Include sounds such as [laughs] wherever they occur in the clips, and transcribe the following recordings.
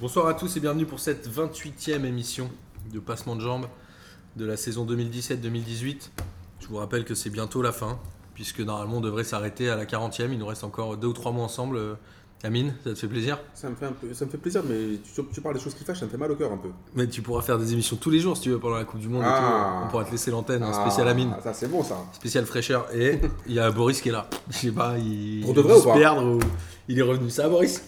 Bonsoir à tous et bienvenue pour cette 28e émission de Passement de Jambes de la saison 2017-2018. Je vous rappelle que c'est bientôt la fin, puisque normalement on devrait s'arrêter à la 40e. Il nous reste encore deux ou trois mois ensemble. Euh, Amine, ça te fait plaisir? Ça me fait, un peu, ça me fait plaisir, mais tu, tu parles des choses qui fâchent, ça me fait mal au cœur un peu. Mais tu pourras faire des émissions tous les jours si tu veux pendant la Coupe du Monde. et Ah. tout. On pourra te laisser l'antenne, un Ah, spécial Amine, Ça, c'est bon ça. spécial fraîcheur. Et il y a Boris qui est là. Je sais pas, il, Pour de il vrai veut ou se perdre ou il est revenu. Ça Boris?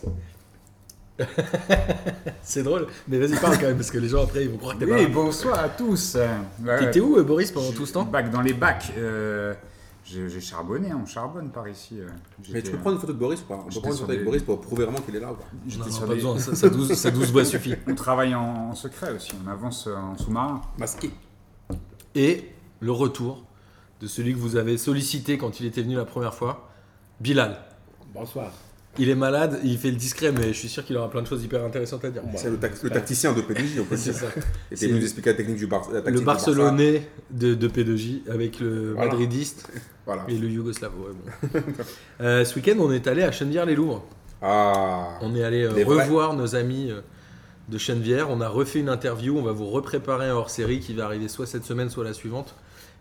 [laughs] C'est drôle, mais vas-y parle quand même parce que les gens après ils vont croire que t'es pas Oui, là. bonsoir à tous. Ouais, T'étais où euh, Boris pendant tout ce temps Bac dans les bacs. euh, j'ai charbonné, on charbonne par ici. euh. Mais tu peux prendre une photo de Boris ou pas On peut prendre une photo avec des- Boris pour prouver vraiment qu'il est là ou pas j'étais Non, sur pas des- besoin, ça, ça, voix suffit. [laughs] On travaille en, en secret aussi, on avance en sous-marin. Masqué. Et le retour de celui que vous avez sollicité quand il était venu la première fois, Bilal. Bonsoir. Il est malade, il fait le discret, mais je suis sûr qu'il aura plein de choses hyper intéressantes à dire. C'est le, tac- le tacticien de PDJ, on peut dire. ça. Et C'est nous expliquer la technique du Bar la Le. Barcelonais de, de P2J avec le Voilà. Madridiste [laughs] Voilà. et le Yougoslave. ouais, bon. [laughs] Euh, ce week-end, on est allé à Chenevière-les-Louvres. Ah. On est allé euh, revoir nos amis euh, de Chenevière. On a refait une interview. On va vous repréparer un hors-série qui va arriver soit cette semaine, soit la suivante.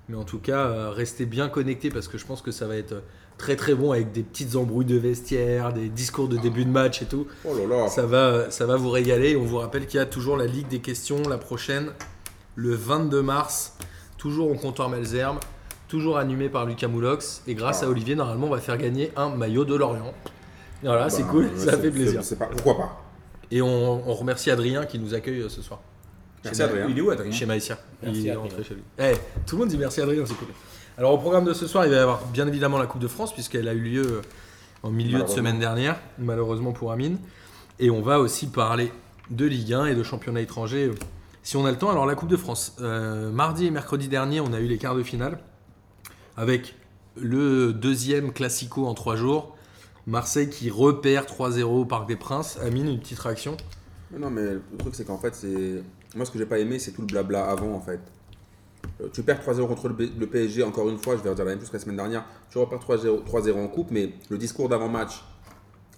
Mais en tout cas, restez bien connectés parce que je pense que ça va être très très bon avec des petites embrouilles de vestiaire, des discours de début de match et tout. Oh là là. Ça va, ça va vous régaler. On vous rappelle qu'il y a toujours la Ligue des questions, la prochaine, le 22 mars, toujours au comptoir Malzerbe, toujours animé par Lucas Moulox. Et grâce Ah. à Olivier, normalement, on va faire gagner un maillot de Lorient. Voilà, c'est Bah, cool, ça fait plaisir. pas- Pourquoi pas? Et on, on remercie Adrien qui nous accueille euh, ce soir. Merci Chez Ma- Adrien. Il est où Adrien? Chez Maïsia. Merci, il est rentré chez lui. Eh, tout le monde dit merci Adrien, c'est cool. Alors au programme de ce soir, il va y avoir bien évidemment la Coupe de France puisqu'elle a eu lieu euh, en milieu de semaine dernière, malheureusement pour Amine. Et on va aussi parler de Ligue 1 et de championnat étranger euh, si on a le temps. Alors la Coupe de France, Euh, mardi et mercredi dernier, on a eu les quarts de finale avec le deuxième classico en trois jours. Marseille qui repère 3-0 au Parc des Princes. Amine, une petite réaction? Non, mais le truc, c'est qu'en fait, c'est. Moi, ce que j'ai pas aimé, c'est tout le blabla avant, en fait. Euh, Tu perds 3-0 contre le, PSG, encore une fois, je vais redire la même chose que la semaine dernière. Tu repères 3-0 3-0 en coupe, mais le discours d'avant-match,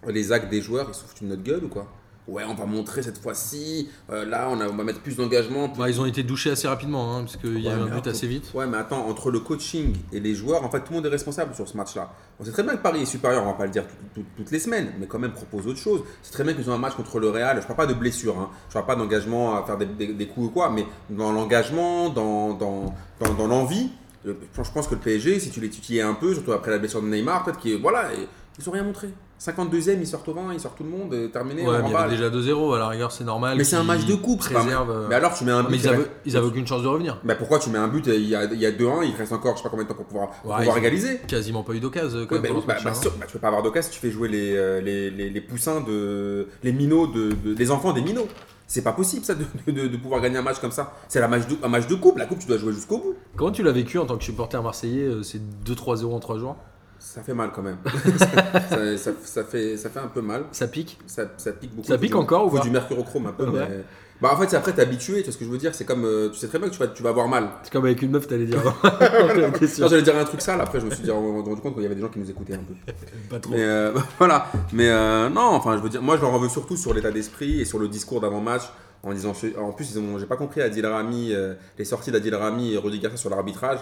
les actes des joueurs, ils se foutent une notre gueule ou quoi? Ouais, on va montrer cette fois-ci, euh, là, on, a- on va mettre plus d'engagement. plus- Bah, Ils ont été douchés assez rapidement hein, parce qu'il y a Ouais, eu un but assez vite. Ouais, mais attends, entre le coaching et les joueurs, en fait, tout le monde est responsable sur ce match-là. On sait très bien que Paris est supérieur, on va pas le dire tout- tout- toutes les semaines, mais quand même propose autre chose. C'est très bien qu'ils ont un match contre le Real. Je parle pas de blessure, hein. je parle pas d'engagement à faire des, des- des coups ou quoi, mais dans l'engagement, dans, dans, dans, dans l'envie. euh, Je pense que le PSG, si tu les tutilles un peu, surtout après la blessure de Neymar, peut-être qu'ils voilà, et- ils ont rien montré. 52e, ils sortent au 20, ils sortent tout le monde, et terminé, Ouais, mais il y avait remballe. déjà 2-0, à la rigueur, c'est normal. Mais c'est un match de coupe, préservent, euh, Mais alors tu mets un mais but. ils qui avaient, reste- ils avaient aucune chance de revenir. bah pourquoi tu mets un but et il y a, il y a 2-1, il te reste encore je sais pas combien de temps pour pouvoir, pour Ouais, pouvoir égaliser Quasiment pas eu d'occasion Ouais, bah, bah, bah, hein. bah, tu peux pas avoir d'occasion si tu fais jouer les, euh, les, les, les poussins de. les minots de, de- les enfants des minots. C'est pas possible ça de, de, de pouvoir gagner un match comme ça. C'est match un match de coupe, la coupe tu dois jouer jusqu'au bout. Comment tu l'as vécu en tant que supporter marseillais euh, C'est 2-3-0 en 3 jours? Ça fait mal quand même. [laughs] ça, ça- ça fait, ça fait un peu mal. Ça pique Ça, ça pique beaucoup. Ça pique du- encore ou faut pas du mercurochrome un peu. Ouais. mais- Bah en fait c'est après t'es habitué, tu vois ce que je veux dire, c'est comme euh, tu sais très bien que tu vas, tu vas avoir mal. C'est comme avec une meuf, t'allais dire. [laughs] [laughs] non j'allais dire un truc sale, après je me suis dit- rendu compte qu'il y avait des gens qui nous écoutaient un peu. Pas trop. Mais euh, voilà. Mais euh, non, enfin, je veux dire, moi, je leur en veux surtout sur l'état d'esprit et sur le discours d'avant-match. En disant, en plus, ils ont, j'ai pas compris Adil Rami, euh, les sorties d'Adil Rami et Rudy Garcia sur l'arbitrage,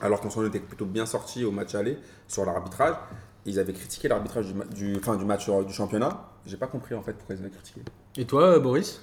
alors qu'on s'en était plutôt bien sorti au match aller sur l'arbitrage. Ils avaient critiqué l'arbitrage du, ma- du, enfin, du match euh, du championnat. J'ai pas compris en fait pourquoi ils avaient critiqué. Et toi, euh, Boris?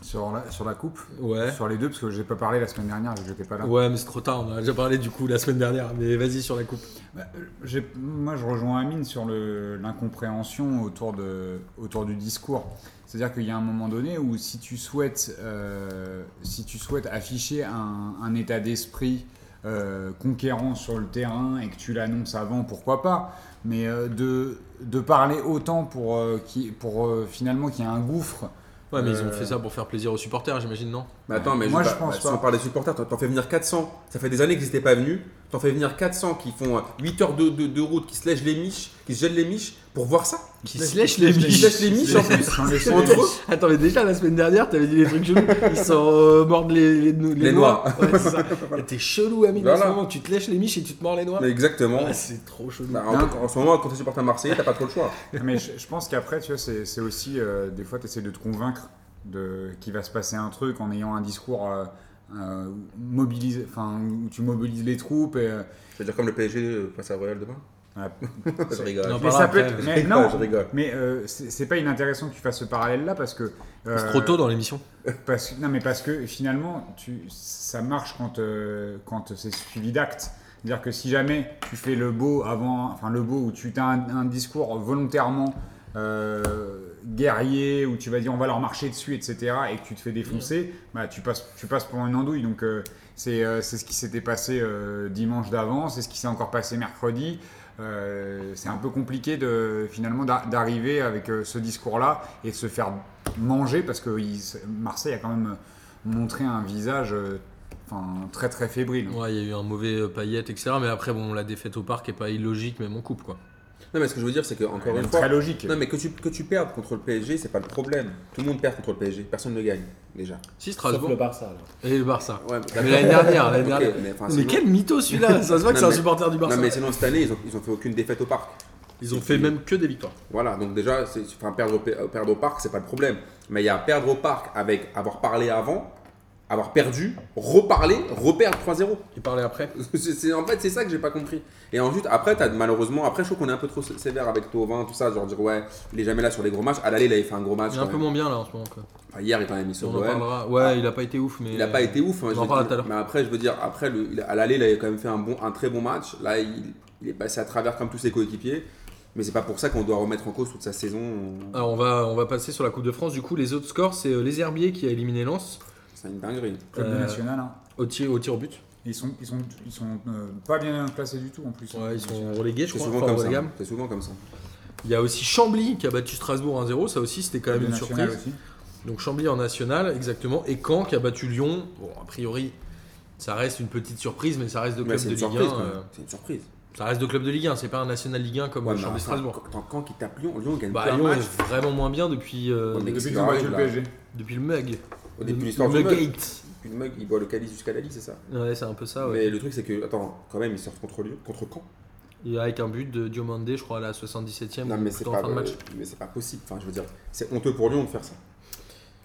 Sur la, sur la coupe? Ouais. Sur les deux, parce que j'ai pas parlé la semaine dernière, je n'étais pas là. Ouais, mais c'est trop tard, on a déjà parlé du coup la semaine dernière. Mais vas-y sur la coupe. Bah, euh, moi, je rejoins Amine sur l'incompréhension autour, de, autour du discours. C'est-à-dire qu'il y a un moment donné où si tu souhaites, euh, si tu souhaites afficher un, un état d'esprit euh, conquérant sur le terrain et que tu l'annonces avant, pourquoi pas Mais euh, de, de parler autant pour, euh, pour euh, finalement qu'il y ait un gouffre Ouais, mais ils ont fait ça pour faire plaisir aux supporters, j'imagine, non? Mais attends, mais Moi, je, je pense bah, pas. Sans parler des supporters, t'en- t'en fais venir 400. Ça fait des années qu'ils n'étaient pas venus. T'en fais venir 400 qui font 8 heures de, de, de route, qui se lèchent les miches, qui se gèlent les miches pour voir ça. Qui se lèche les Qui se miches. lèchent les miches en plus. Entre eux. Attends, mais déjà la semaine dernière, t'avais dit des trucs chelous. Ils sont euh, mordent les, les, les, Les noix. noix. Ouais, c'est ça. Et T'es chelou, en Voilà. ce moment. Tu te lèches les miches et tu te mords les noix. Mais exactement. Ah, c'est trop chelou. Bah, en, en ce moment, quand tu supportes un Marseillais, t'as pas trop le choix. [laughs] Mais je, je pense qu'après, tu vois, c'est c'est aussi, euh, des fois, tu essaies de te convaincre de qu'il va se passer un truc en ayant un discours euh, euh, mobilisé, enfin, où tu mobilises les troupes. Et, euh, Je veux dire, comme le PSG euh, face à Royal demain. voilà. [laughs] je rigole. Non, mais ça peut être. mais rigole, non, je rigole. mais euh, c'est c'est pas inintéressant que tu fasses ce parallèle-là parce que. C'est euh, trop tôt dans l'émission. Parce, non, mais parce que finalement, tu, ça marche quand, euh, quand c'est suivi d'actes. C'est-à-dire que si jamais tu fais le beau avant, enfin le beau où tu as un, un discours volontairement euh, guerrier, où tu vas dire on va leur marcher dessus, etc., et que tu te fais défoncer, bah, tu, passes, tu passes pour une andouille. Donc euh, c'est euh, c'est ce qui s'était passé euh, dimanche d'avant, c'est ce qui s'est encore passé mercredi. Euh, c'est un peu compliqué de finalement d'a- d'arriver avec ce discours-là et de se faire manger parce que il- Marseille a quand même montré un visage enfin, très très fébrile. Ouais, il y a eu un mauvais paillette, etc. Mais après, bon, la défaite au parc est pas illogique, même en coupe, quoi. Non, mais ce que je veux dire, c'est que, encore une fois. très logique. Non, mais que tu, que tu perdes contre le PSG, c'est pas le problème. Tout le monde perd contre le PSG. Personne ne gagne, déjà. Si, Sauf Strasbourg. le Barça. là. Et le Barça. Ouais, Mais l'année dernière, l'année dernière. mais, enfin, Mais sinon- quel mytho celui-là Ça se voit que c'est un supporter du Barça. Non, mais sinon, cette année, ils ont, ils ont fait aucune défaite au parc. Ils ont fait même que des victoires. Voilà, donc déjà, c'est- enfin, perdre, au, pa- perdre au parc, c'est pas le problème. Mais il y a perdre au parc avec avoir parlé avant, avoir perdu, reparler, reperdre 3-0. Il parlait après. [laughs] C'est- en fait, c'est ça que j'ai pas compris. Et ensuite, après, as, malheureusement, après, je trouve qu'on est un peu trop sé- sévère avec Tovin, tout ça, genre dire ouais, il est jamais là sur les gros matchs. À l'aller, il avait fait un gros match. Il est un quand peu même. moins bien là en ce moment. Quoi. Enfin, hier, il t'en a mis sur. Ouais, il a pas été ouf, mais. Il n'a pas été ouf. hein, On en dire. tout à l'heure. Mais après, je veux dire, après, le, il- à l'aller, il avait quand même fait un, bon, un très bon match. Là, il, il est passé à travers comme tous ses coéquipiers. Mais c'est pas pour ça qu'on doit remettre en cause toute sa saison. Alors on va, on va passer sur la Coupe de France. Du coup, les autres scores, c'est euh, les Herbiers qui a éliminé Lens C'est une dinguerie. Club Euh, national, hein. au tir, au tir au but. ils sont, ils sont, ils sont euh, pas bien classés du tout en plus. Ouais, ils sont relégués, je C'est crois. souvent, enfin, comme ça. relégable. C'est souvent comme ça. Il y a aussi Chambly qui a battu Strasbourg 1-0. Ça aussi, c'était quand même une surprise. aussi. Donc Chambly en national, exactement. Et Caen qui a battu Lyon. Bon, a priori, ça reste une petite surprise, mais ça reste de Mais club de Ligue 1. surprise. quand même. euh, C'est une surprise. ça reste de club de Ligue 1. C'est pas un national Ligue 1 comme Ouais, Chambly Strasbourg. Quand, il tape Lyon, Lyon gagne Bah, plus un Lyon match. est vraiment moins bien depuis, euh, Depuis qui le PSG. depuis le mug. Au début de l'histoire du mug. Le mug, il boit le calice jusqu'à la lit, c'est ça Ouais, c'est un peu ça. Ouais. Mais le truc, c'est que, attends, quand même, ils sortent contre Lyon, contre. Et avec un but de Diomande, je crois, à la 77e. Non, mais c'est pas, fin de match. mais c'est pas possible. Enfin, je veux dire, c'est honteux pour Lyon de faire ça.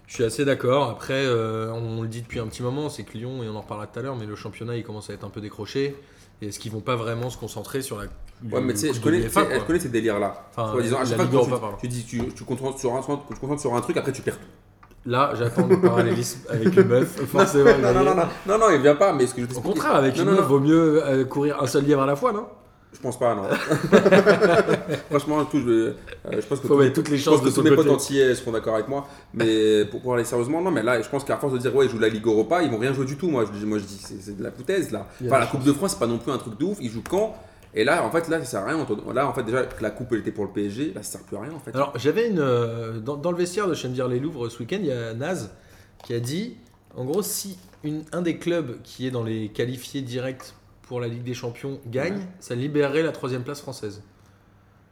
Je suis assez d'accord. Après, euh, on le dit depuis un petit moment, c'est que Lyon, et on en reparlera tout à l'heure, mais le championnat, il commence à être un peu décroché. Et est-ce qu'ils vont pas vraiment se concentrer sur la. Ouais, mais tu sais, je connais, ces délires-là. Enfin, disant, à chaque fois tu, dis, tu, tu, concentres sur un, tu te concentres sur un truc, après tu perds tout. Là, j'attends le parallélisme [laughs] avec une meuf. Forcément, non, non, non, non, non, non, il vient pas, mais ce que je Au contraire, avec une meuf, vaut mieux euh, courir un seul lièvre à la fois, non? Je pense pas, non. [laughs] Franchement, tout, je, euh, je pense que Faut tous- toutes les je pense chances que de tous mes potes entiers seront d'accord avec moi. Mais pour, pour aller sérieusement, non, mais là, je pense qu'à force de dire, ouais, ils jouent la Ligue Europa, ils vont rien jouer du tout. Moi, je, dis- moi, je dis, c'est de la foutaise, là. Enfin, des la Coupe de France, c'est pas non plus un truc de ouf. Ils jouent quand? Et là, en fait, là, ça sert à rien. Là, en fait, déjà, que la Coupe, elle était pour le PSG, là, ça sert plus à rien, en fait. Alors, j'avais une. euh, dans, dans le vestiaire de Chenvière-les-Louvres ce week-end, il y a Naz qui a dit en gros, si une- un des clubs qui est dans les qualifiés directs pour la Ligue des Champions gagne, Ouais. ça libérerait la troisième place française.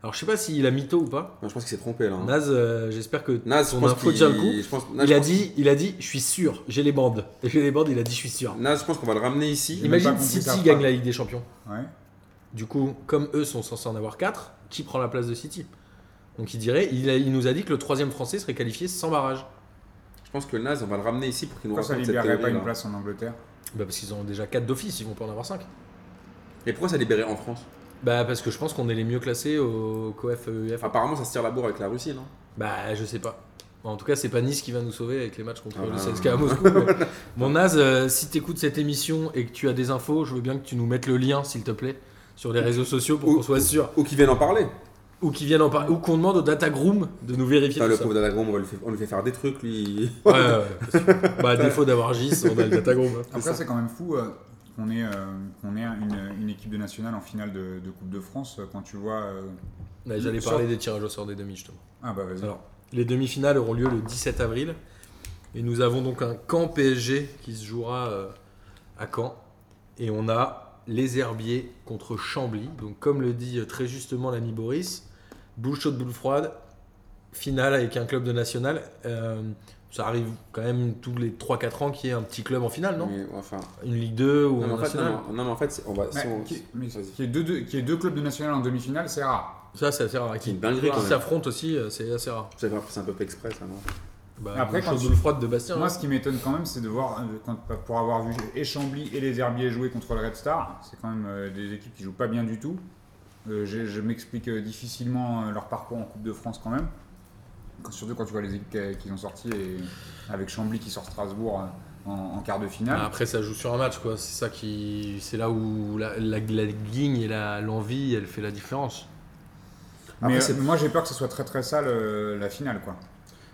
Alors, je sais pas s'il a mytho ou pas. Non, je pense qu'il s'est trompé, là. hein. Naz, euh, j'espère que Naz, son info tient le coup. je pense- Naz, Il je a, pense- dit, il a dit Je suis sûr, j'ai les bandes. J'ai les bandes, il a dit Je suis sûr. Naz, je pense qu'on va le ramener ici. Imagine City gagne la Ligue des Champions. Ouais. Du coup, comme eux sont censés en avoir 4, qui prend la place de City? Donc il dirait, il, a- il nous a dit que le troisième français serait qualifié sans barrage. Je pense que Naz, on va le ramener ici pour qu'il nous Pourquoi ça raconte cette libérerait pas une place en Angleterre Bah parce qu'ils ont déjà 4 d'office, ils vont pas en avoir 5. Et pourquoi ça libérait en France? Bah parce que je pense qu'on est les mieux classés au COF UEFA. Apparemment, ça se tire la bourre avec la Russie, non? Bah je sais pas. En tout cas, c'est pas Nice qui va nous sauver avec les matchs contre Ah le bah. CSK à Moscou. mais- [laughs] Bon Naz, euh, si t'écoutes cette émission et que tu as des infos, je veux bien que tu nous mettes le lien, s'il te plaît, sur les réseaux sociaux pour Ou- qu'on soit sûr. Ou qui viennent en parler. Ou qu'ils viennent en parler, ou qu'on demande au Datagroom de nous vérifier tout le pauvre Dadagram, on, lui fait- on lui fait faire des trucs, lui. Ouais, ouais, ouais, bien sûr. Bah, à défaut d'avoir Gis, on a le Datagroom. hein. Après, c'est quand même fou euh, qu'on ait, euh, qu'on ait une, une équipe de nationale en finale de, de Coupe de France euh, quand tu vois. euh, Ouais, J'allais parler des tirages au sort des demi, justement. Ah bah vas-y. Alors, les demi-finales auront lieu le 17 avril. Et nous avons donc un camp PSG qui se jouera euh, à Caen. Et on a les Herbiers contre Chambly. Donc, comme le dit très justement l'ami Boris, boule chaude, boule froide, finale avec un club de national. Euh, ça arrive quand même tous les 3-4 ans qu'il y ait un petit club en finale, non? Mais, enfin, Une Ligue 2 ou non, mais un en fait, national non, non, mais en fait, on va. si Mais on- qu'il y ait deux, clubs de national en demi-finale, c'est rare. Ça, c'est assez rare. Qui s'affrontent aussi, euh, c'est assez rare. C'est c'est un peu fait exprès, ça, non? Bah, Après, quand tu- boule froide de Bastien. Moi, hein. ce qui m'étonne quand même, c'est de voir, euh, quand- pour avoir vu et Chambly et les Herbiers jouer contre le Red Star, c'est quand même euh, des équipes qui jouent pas bien du tout. Euh, je m'explique euh, difficilement euh, leur parcours en Coupe de France quand même. Quand- surtout quand tu vois les équipes qui- qu'ils ont sorties et avec Chambly qui sort Strasbourg euh, en, en quart de finale. Bah, Après, ça joue sur un match, quoi. C'est ça qui, c'est là où la, la, et l'envie, elle fait la différence. mais Après, euh, moi, j'ai peur que ce soit très très sale euh, la finale, quoi.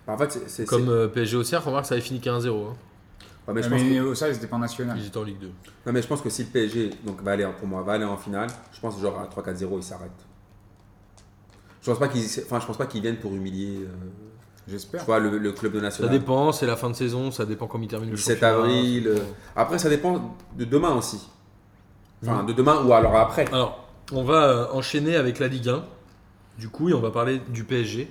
Bah, En fait, c'est-. Comme euh, PSG au CR, remarque, ça avait fini 15-0. Hein. Ouais, mais je pense mais que- au ça, c'était pas national. Ils étaient en Ligue 2. Non mais je pense que si le PSG donc, va aller, en- pour moi, va aller en finale, je pense que genre à 3-4-0 il s'arrête. Je pense pas qu'ils enfin, je pense pas qu'ils viennent pour humilier euh, J'espère. tu vois, le, le club de Ça national. dépend, c'est la fin de saison, ça dépend quand il termine le 17 championnat. avril. ça euh. Après ça dépend de demain aussi. Enfin de demain ou alors après. Alors, on va euh, enchaîner avec la Ligue 1. Du coup, et on va parler du PSG.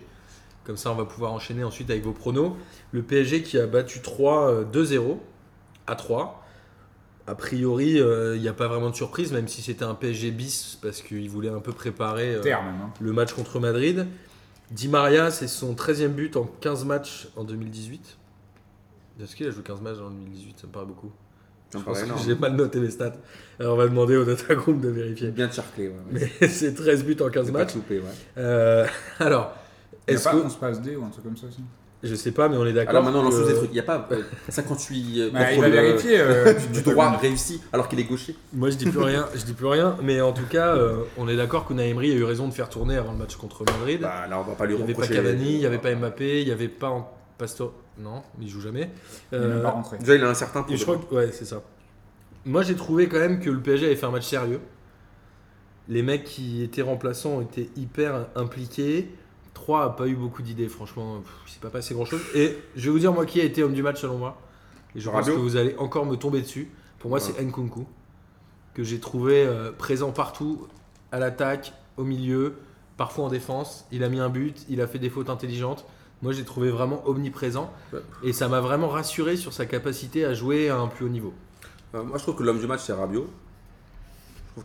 Comme ça, on va pouvoir enchaîner ensuite avec vos pronos. Le PSG qui a battu 3 euh, 2-0 à 3. A priori, euh, il n'y a pas vraiment de surprise, même si c'était un PSG bis, parce qu'il voulait un peu préparer euh, hein. le match contre Madrid. Di Maria, c'est son 13e but en 15 matchs en 2018. Est-ce qu'il a joué 15 matchs en 2018 Ça me paraît beaucoup. Je pense que. J'ai mal noté mes stats. Alors, on va demander au data group de vérifier. Bien charclé, ouais. ouais. Mais [laughs] c'est 13 buts en 15 C'est pas matchs. loupé, ouais. Euh, [laughs] alors, est-ce pas que. 11 passes D ou un truc comme ça aussi Je sais pas, mais on est d'accord. Alors maintenant on lance des trucs. Il n'y a pas euh, 58 euh, Bah, Il contrôles, va euh, vérifier. euh, du droit [laughs] réussi alors qu'il est gaucher. Moi, je dis plus rien. Je dis plus rien. Mais en tout cas, euh, on est d'accord que Emery a eu raison de faire tourner avant le match contre Madrid. Bah là on va pas lui il n'y avait pas reprocher. Cavani, il n'y avait pas Mbappé, il n'y avait pas en- Pastor. Non, il joue jamais. Il Euh, même pas rentré. Déjà il a un certain Et je crois que, ouais, c'est ça. Moi, j'ai trouvé quand même que le PSG avait fait un match sérieux. Les mecs qui étaient remplaçants étaient hyper impliqués. 3 a pas eu beaucoup d'idées, franchement. S'est pas passé grand chose. Et je vais vous dire, moi, qui a été homme du match selon moi. Et je pense que vous allez encore me tomber dessus. Pour moi, Ouais. c'est Nkunku. Que j'ai trouvé euh, présent partout, à l'attaque, au milieu, parfois en défense. Il a mis un but, il a fait des fautes intelligentes. Moi, j'ai trouvé vraiment omniprésent. Ouais. Et ça m'a vraiment rassuré sur sa capacité à jouer à un plus haut niveau. Euh, moi je trouve que l'homme du match c'est Rabiot.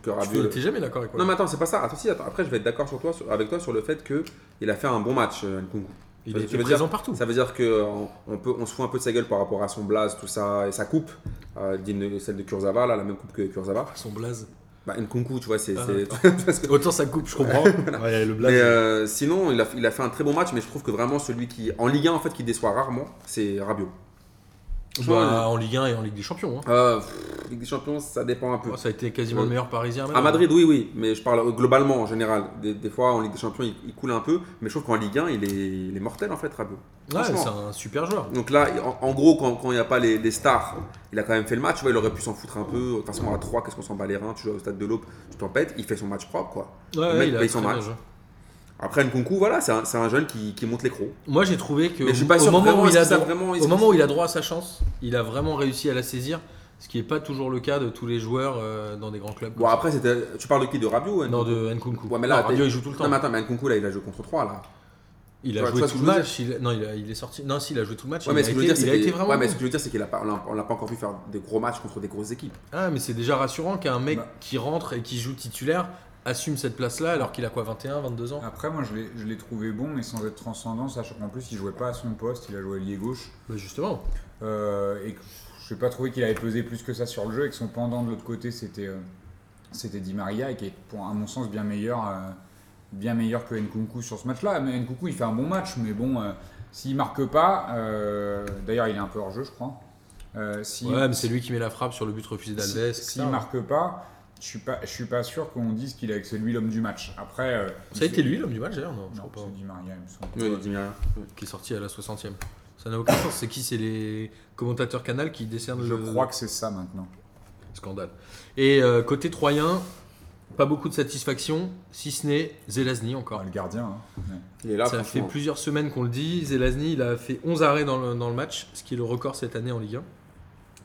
Trouve que Tu n'es jamais d'accord avec moi. Non mais attends, c'est pas ça. Attends, si, attends. Après, je vais être d'accord sur toi, sur- avec toi sur le fait que il a fait un bon match, euh, Nkunku. il ça était veut présent dire- partout. Ça veut dire que euh, on, on peut, on se fout un peu de sa gueule par rapport à son blaze, tout ça, et sa coupe, euh, digne- celle de Kurzawa, là, la même coupe que Kurzawa. Son blaze. Bah, Nkunku, tu vois, c'est. Ah, c'est- [laughs] parce que- Autant ça coupe, je comprends. [laughs] Ouais, le blaze. mais euh, sinon, il a, il a fait un très bon match, mais je trouve que vraiment celui qui, en Ligue 1, en fait, qui déçoit rarement, c'est Rabiot. Bah, en Ligue 1 et en Ligue des Champions. hein. Euh, pff, Ligue des Champions, ça dépend un peu. Oh, ça a été quasiment le meilleur parisien. À maintenant. Madrid, oui, oui, mais je parle globalement en général. Des, des fois, en Ligue des Champions, il, il coule un peu, mais je trouve qu'en Ligue 1, il est, il est mortel en fait, Rabiot. Ouais, c'est un super joueur. Donc là, en, en gros, quand il n'y a pas les, les stars, il a quand même fait le match. Tu vois, il aurait pu s'en foutre un peu. De toute façon, à 3, qu'est-ce qu'on s'en bat les reins Tu joues au stade de l'Aube, tu t'en pètes. Il fait son match propre, quoi. Ouais, Le mec il paye son bien match. Après, Nkunku, voilà, c'est un, jeune qui, qui monte les crocs. Moi, j'ai trouvé que Mais je pas sûr au moment où il a droit- vraiment- au moment où il a droit à sa chance, il a vraiment réussi à la saisir, ce qui n'est pas toujours le cas de tous les joueurs euh, dans des grands clubs. Bon, après, tu parles de qui? De Rabiot non, de Nkunku. Ouais, mais là, Rabiot, il joue tout le temps. Non, mais attends, mais Nkunku, là, il a joué contre 3, là. il a joué tout le match. il- Non, il, a- il est sorti. Non, si, il a joué tout le match. Ouais, il mais a ce que je veux dire, c'est il a été qu'il- vraiment. ouais, mais ce que je veux dire, c'est a pas, l'a pas encore vu faire des gros matchs contre des grosses équipes. Ah, mais c'est déjà rassurant qu'un mec Bah. qui rentre et qui joue titulaire assume cette place-là alors qu'il a quoi 21, 22 ans? Après, moi, je l'ai- je l'ai trouvé bon, mais sans être transcendant, sachant qu'en plus, il jouait pas à son poste, il a joué ailier gauche. Bah, Justement. Euh, et que je n'ai pas trouvé qu'il avait pesé plus que ça sur le jeu, et que son pendant de l'autre côté, c'était euh, c'était Di Maria, et qui est, pour, à mon sens, bien meilleur, euh, bien meilleur que Nkunku sur ce match-là. Mais Nkunku, il fait un bon match, mais bon, s'il marque pas, d'ailleurs, il est un peu hors jeu, je crois. Si, Ouais, mais c'est lui qui met la frappe sur le but refusé d'Alves. si-. S'il marque pas, je suis pas, je suis pas sûr qu'on dise qu'il est que c'est lui l'homme du match. Après, euh, Ça a été lui l'homme du match d'ailleurs Non, je Non, c'est Di Maria, il me semble. Oui, il dit rien. Qui est sorti à la 60e. Ça n'a aucun sens. C'est qui? C'est les commentateurs canal qui décernent Je le crois que c'est ça maintenant. scandale. Et euh, côté troyen, pas beaucoup de satisfaction, si ce n'est Zelazny encore. Ah, le gardien. hein. Ouais. Il est là, ça fait plusieurs semaines qu'on le dit. Zelazny, il a fait 11 arrêts dans le, dans le match, ce qui est le record cette année en Ligue 1.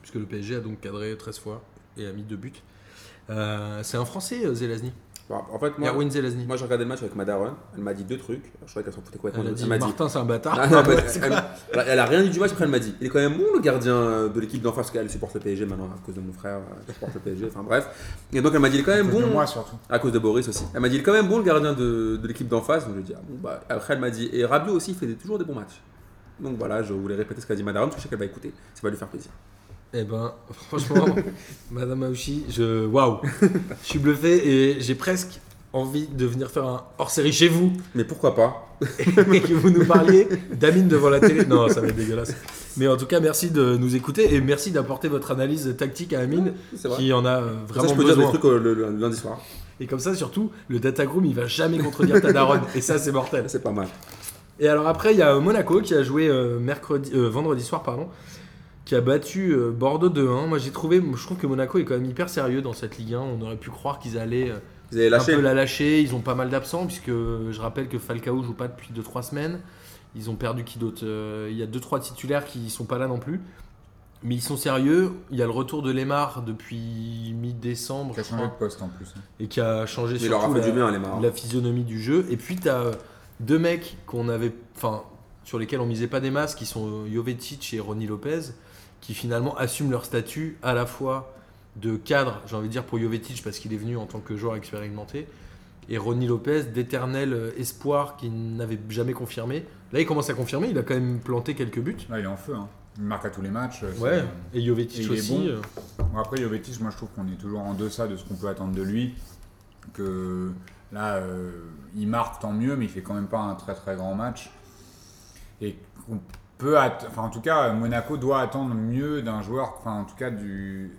Puisque le PSG a donc cadré 13 fois et a mis 2 buts. Euh, c'est un Français, euh, Zelazny. Bon, en fait, moi, Erwin Zelazny. moi j'ai regardé le match avec ma daronne. Elle m'a dit deux trucs. Je croyais qu'elle s'en foutait complètement. Elle a dit Elle m'a dit. Martin, c'est un bâtard. Ah, non, [laughs] elle, quoi elle- elle a rien dit du match, après elle m'a dit il est quand même bon le gardien euh, de l'équipe d'en face, parce qu'elle supporte le PSG maintenant à cause de mon frère, euh, qui supporte le PSG, enfin bref. Et donc elle m'a dit il est quand même bon, moi surtout. à cause de Boris aussi. Elle m'a dit il est quand même bon le gardien de, de l'équipe d'en face, donc je lui ai dit ah, bon bah. Après elle m'a dit et Rabiot aussi il fait des- toujours des bons matchs. Donc voilà, je voulais répéter ce qu'a dit Madame, parce que je sais qu'elle va écouter, ça va lui faire plaisir. Eh ben, [laughs] franchement, Madame Aouchi, je. Waouh Je suis bluffé et j'ai presque envie de venir faire un hors-série chez vous Mais pourquoi pas? [laughs] Et que vous nous parliez d'Amine devant la télé. Non, ça va être dégueulasse. Mais en tout cas, merci de nous écouter et merci d'apporter votre analyse tactique à Amine qui en a euh, Comme ça, vraiment je peux dire des besoin. trucs euh, le, lundi soir. Et comme ça, surtout, le Datagroom, il va jamais contredire ta daronne. Et ça, c'est mortel. C'est pas mal. Et alors après, il y a Monaco qui a joué euh, mercredi, euh, vendredi soir, pardon, qui a battu euh, Bordeaux 2-1. Moi, j'ai trouvé, je trouve que Monaco est quand même hyper sérieux dans cette Ligue 1. On aurait pu croire qu'ils allaient euh, Vous avez un peu la lâcher. Ils ont pas mal d'absents, puisque euh, je rappelle que Falcao joue pas depuis 2-3 semaines. Ils ont perdu qui d'autre Il y a 2-3 titulaires qui sont pas là non plus. Mais ils sont sérieux. Il y a le retour de Lemar depuis mi-décembre, Qui a changé de poste en plus. hein. et qui a changé Mais surtout fait la- du bien, marrants. la physionomie du jeu. Et puis, tu as deux mecs qu'on avait, enfin, sur lesquels on misait pas des masses, qui sont Jovetic et Ronny Lopez, qui finalement assument leur statut à la fois de cadre, j'ai envie de dire pour Jovetic parce qu'il est venu en tant que joueur expérimenté, et Ronny Lopez d'éternel espoir qui n'avait jamais confirmé. Là, il commence à confirmer, il a quand même planté quelques buts. Là, il est en feu. hein. Il marque à tous les matchs. euh, Ouais, et Jovetic Et aussi. bon. euh, Bon, après, Jovetic, moi je trouve qu'on est toujours en deçà de ce qu'on peut attendre de lui. Que là, euh, il marque tant mieux, mais il fait quand même pas un très très grand match. Et peut, enfin en tout cas, Monaco doit attendre mieux d'un joueur, enfin en tout cas du,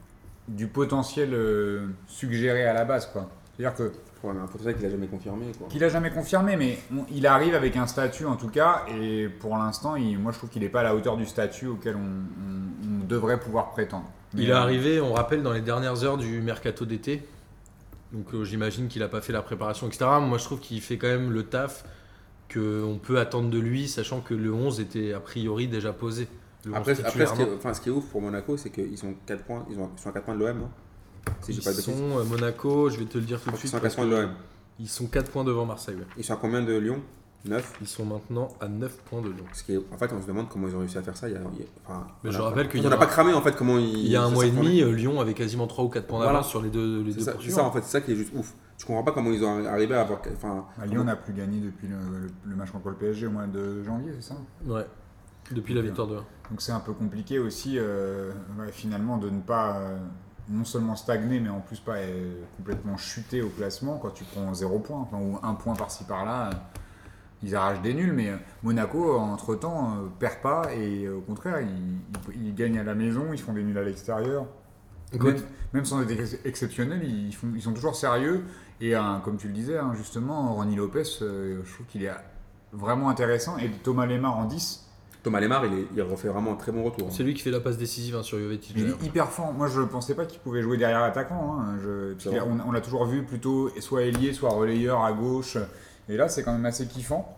du potentiel euh, suggéré à la base, quoi. C'est-à-dire que Ouais, mais un potentiel qu'il a jamais confirmé. Quoi. qu'il a jamais confirmé, mais on- il arrive avec un statut en tout cas, et pour l'instant, moi je trouve qu'il n'est pas à la hauteur du statut auquel on, on- on devrait pouvoir prétendre. Il est euh, arrivé, on rappelle, dans les dernières heures du mercato d'été. Donc euh, j'imagine qu'il n'a pas fait la préparation, etc. Moi je trouve qu'il fait quand même le taf qu'on peut attendre de lui, sachant que le 11 était a priori déjà posé. Le 11 Après, après ce, qui est, enfin, ce qui est ouf pour Monaco, c'est qu'ils sont 4 points, ils, ont, ils sont à 4 points de l'OM, non Si ils pas de bêtises. sont euh, Monaco, je vais te le dire tout de Ils suite. sont à parce 4 points de l'OM. Ils sont 4 points devant Marseille. ouais. Ils sont à combien de Lyon? 9 Ils sont maintenant à 9 points de Lyon. Ce qui est, En fait, on se demande comment ils ont réussi à faire ça. Il y a, il y a- enfin, Mais je rappelle qu'il On n'a pas cramé en fait comment ils. Il y a un mois et demi, euh, Lyon avait quasiment 3 ou 4 points d'avance Voilà. sur les deux, les deux ça, c'est ça en fait, c'est ça qui est juste ouf. Je comprends pas comment ils ont arrivé à avoir. Enfin, bah, Lyon n'a plus gagné depuis le, le- le match contre le PSG au mois de janvier, c'est ça Ouais. Depuis la victoire de 1. Donc c'est un peu compliqué aussi euh, ouais, finalement de ne pas euh, non seulement stagner mais en plus pas euh, complètement chuter au classement quand tu prends 0 points enfin, ou un point par-ci par-là. euh, ils arrachent des nuls, mais euh, Monaco, entre-temps, euh, perd pas et euh, au contraire, ils, ils- ils gagnent à la maison, ils font des nuls à l'extérieur. Même, même sans être ex- exceptionnels, ils, font- ils sont toujours sérieux. Et comme tu le disais, hein, justement, Ronny Lopez, euh, je trouve qu'il est vraiment intéressant. Et Thomas Lemar en 10, Thomas Lemar, il, est- il refait vraiment un très bon retour. hein. C'est lui qui fait la passe décisive hein, sur Jovetic. il est hyper fort. Moi, je pensais pas qu'il pouvait jouer derrière l'attaquant. hein. Je- on l'a toujours vu plutôt soit ailier, soit relayeur à gauche. Et là, c'est quand même assez kiffant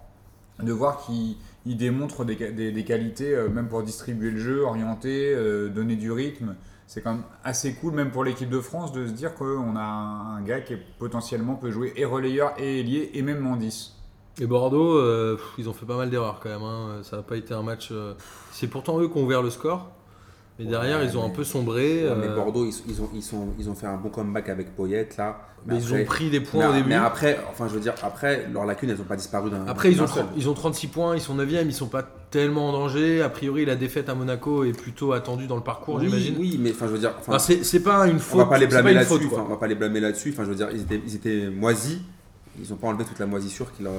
de voir qu'il il démontre des, des- des qualités, euh, même pour distribuer le jeu, orienter, euh, donner du rythme. C'est quand même assez cool, même pour l'équipe de France, de se dire qu'on a un, gars qui potentiellement peut jouer et relayeur et ailier et même en 10. Et Bordeaux, euh, ils ont fait pas mal d'erreurs quand même. hein. Ça n'a pas été un match. euh, C'est pourtant eux qui ont ouvert le score. Mais derrière, Ouais, ils ont un mais- peu sombré. Ouais, mais euh, Bordeaux, ils, ils ont, ils, sont, ils ont fait un bon comeback avec Poyette là. mais ils après- ont pris des mais, points au début. mais après, enfin, je veux dire, après, leurs lacunes, elles n'ont pas disparu d'un. Après, ils ont, seul. ils ont 36 points, ils sont 9e, ils sont pas tellement en danger. A priori, la défaite à Monaco est plutôt attendue dans le parcours, Oui, j'imagine. oui, mais enfin, je veux dire, enfin, c'est pas une on faute. va pas les blâmer là-dessus. enfin, on va pas les blâmer là-dessus. Enfin, je veux dire, ils étaient, ils étaient moisis. Ils n'ont pas enlevé toute la moisissure qu'il a.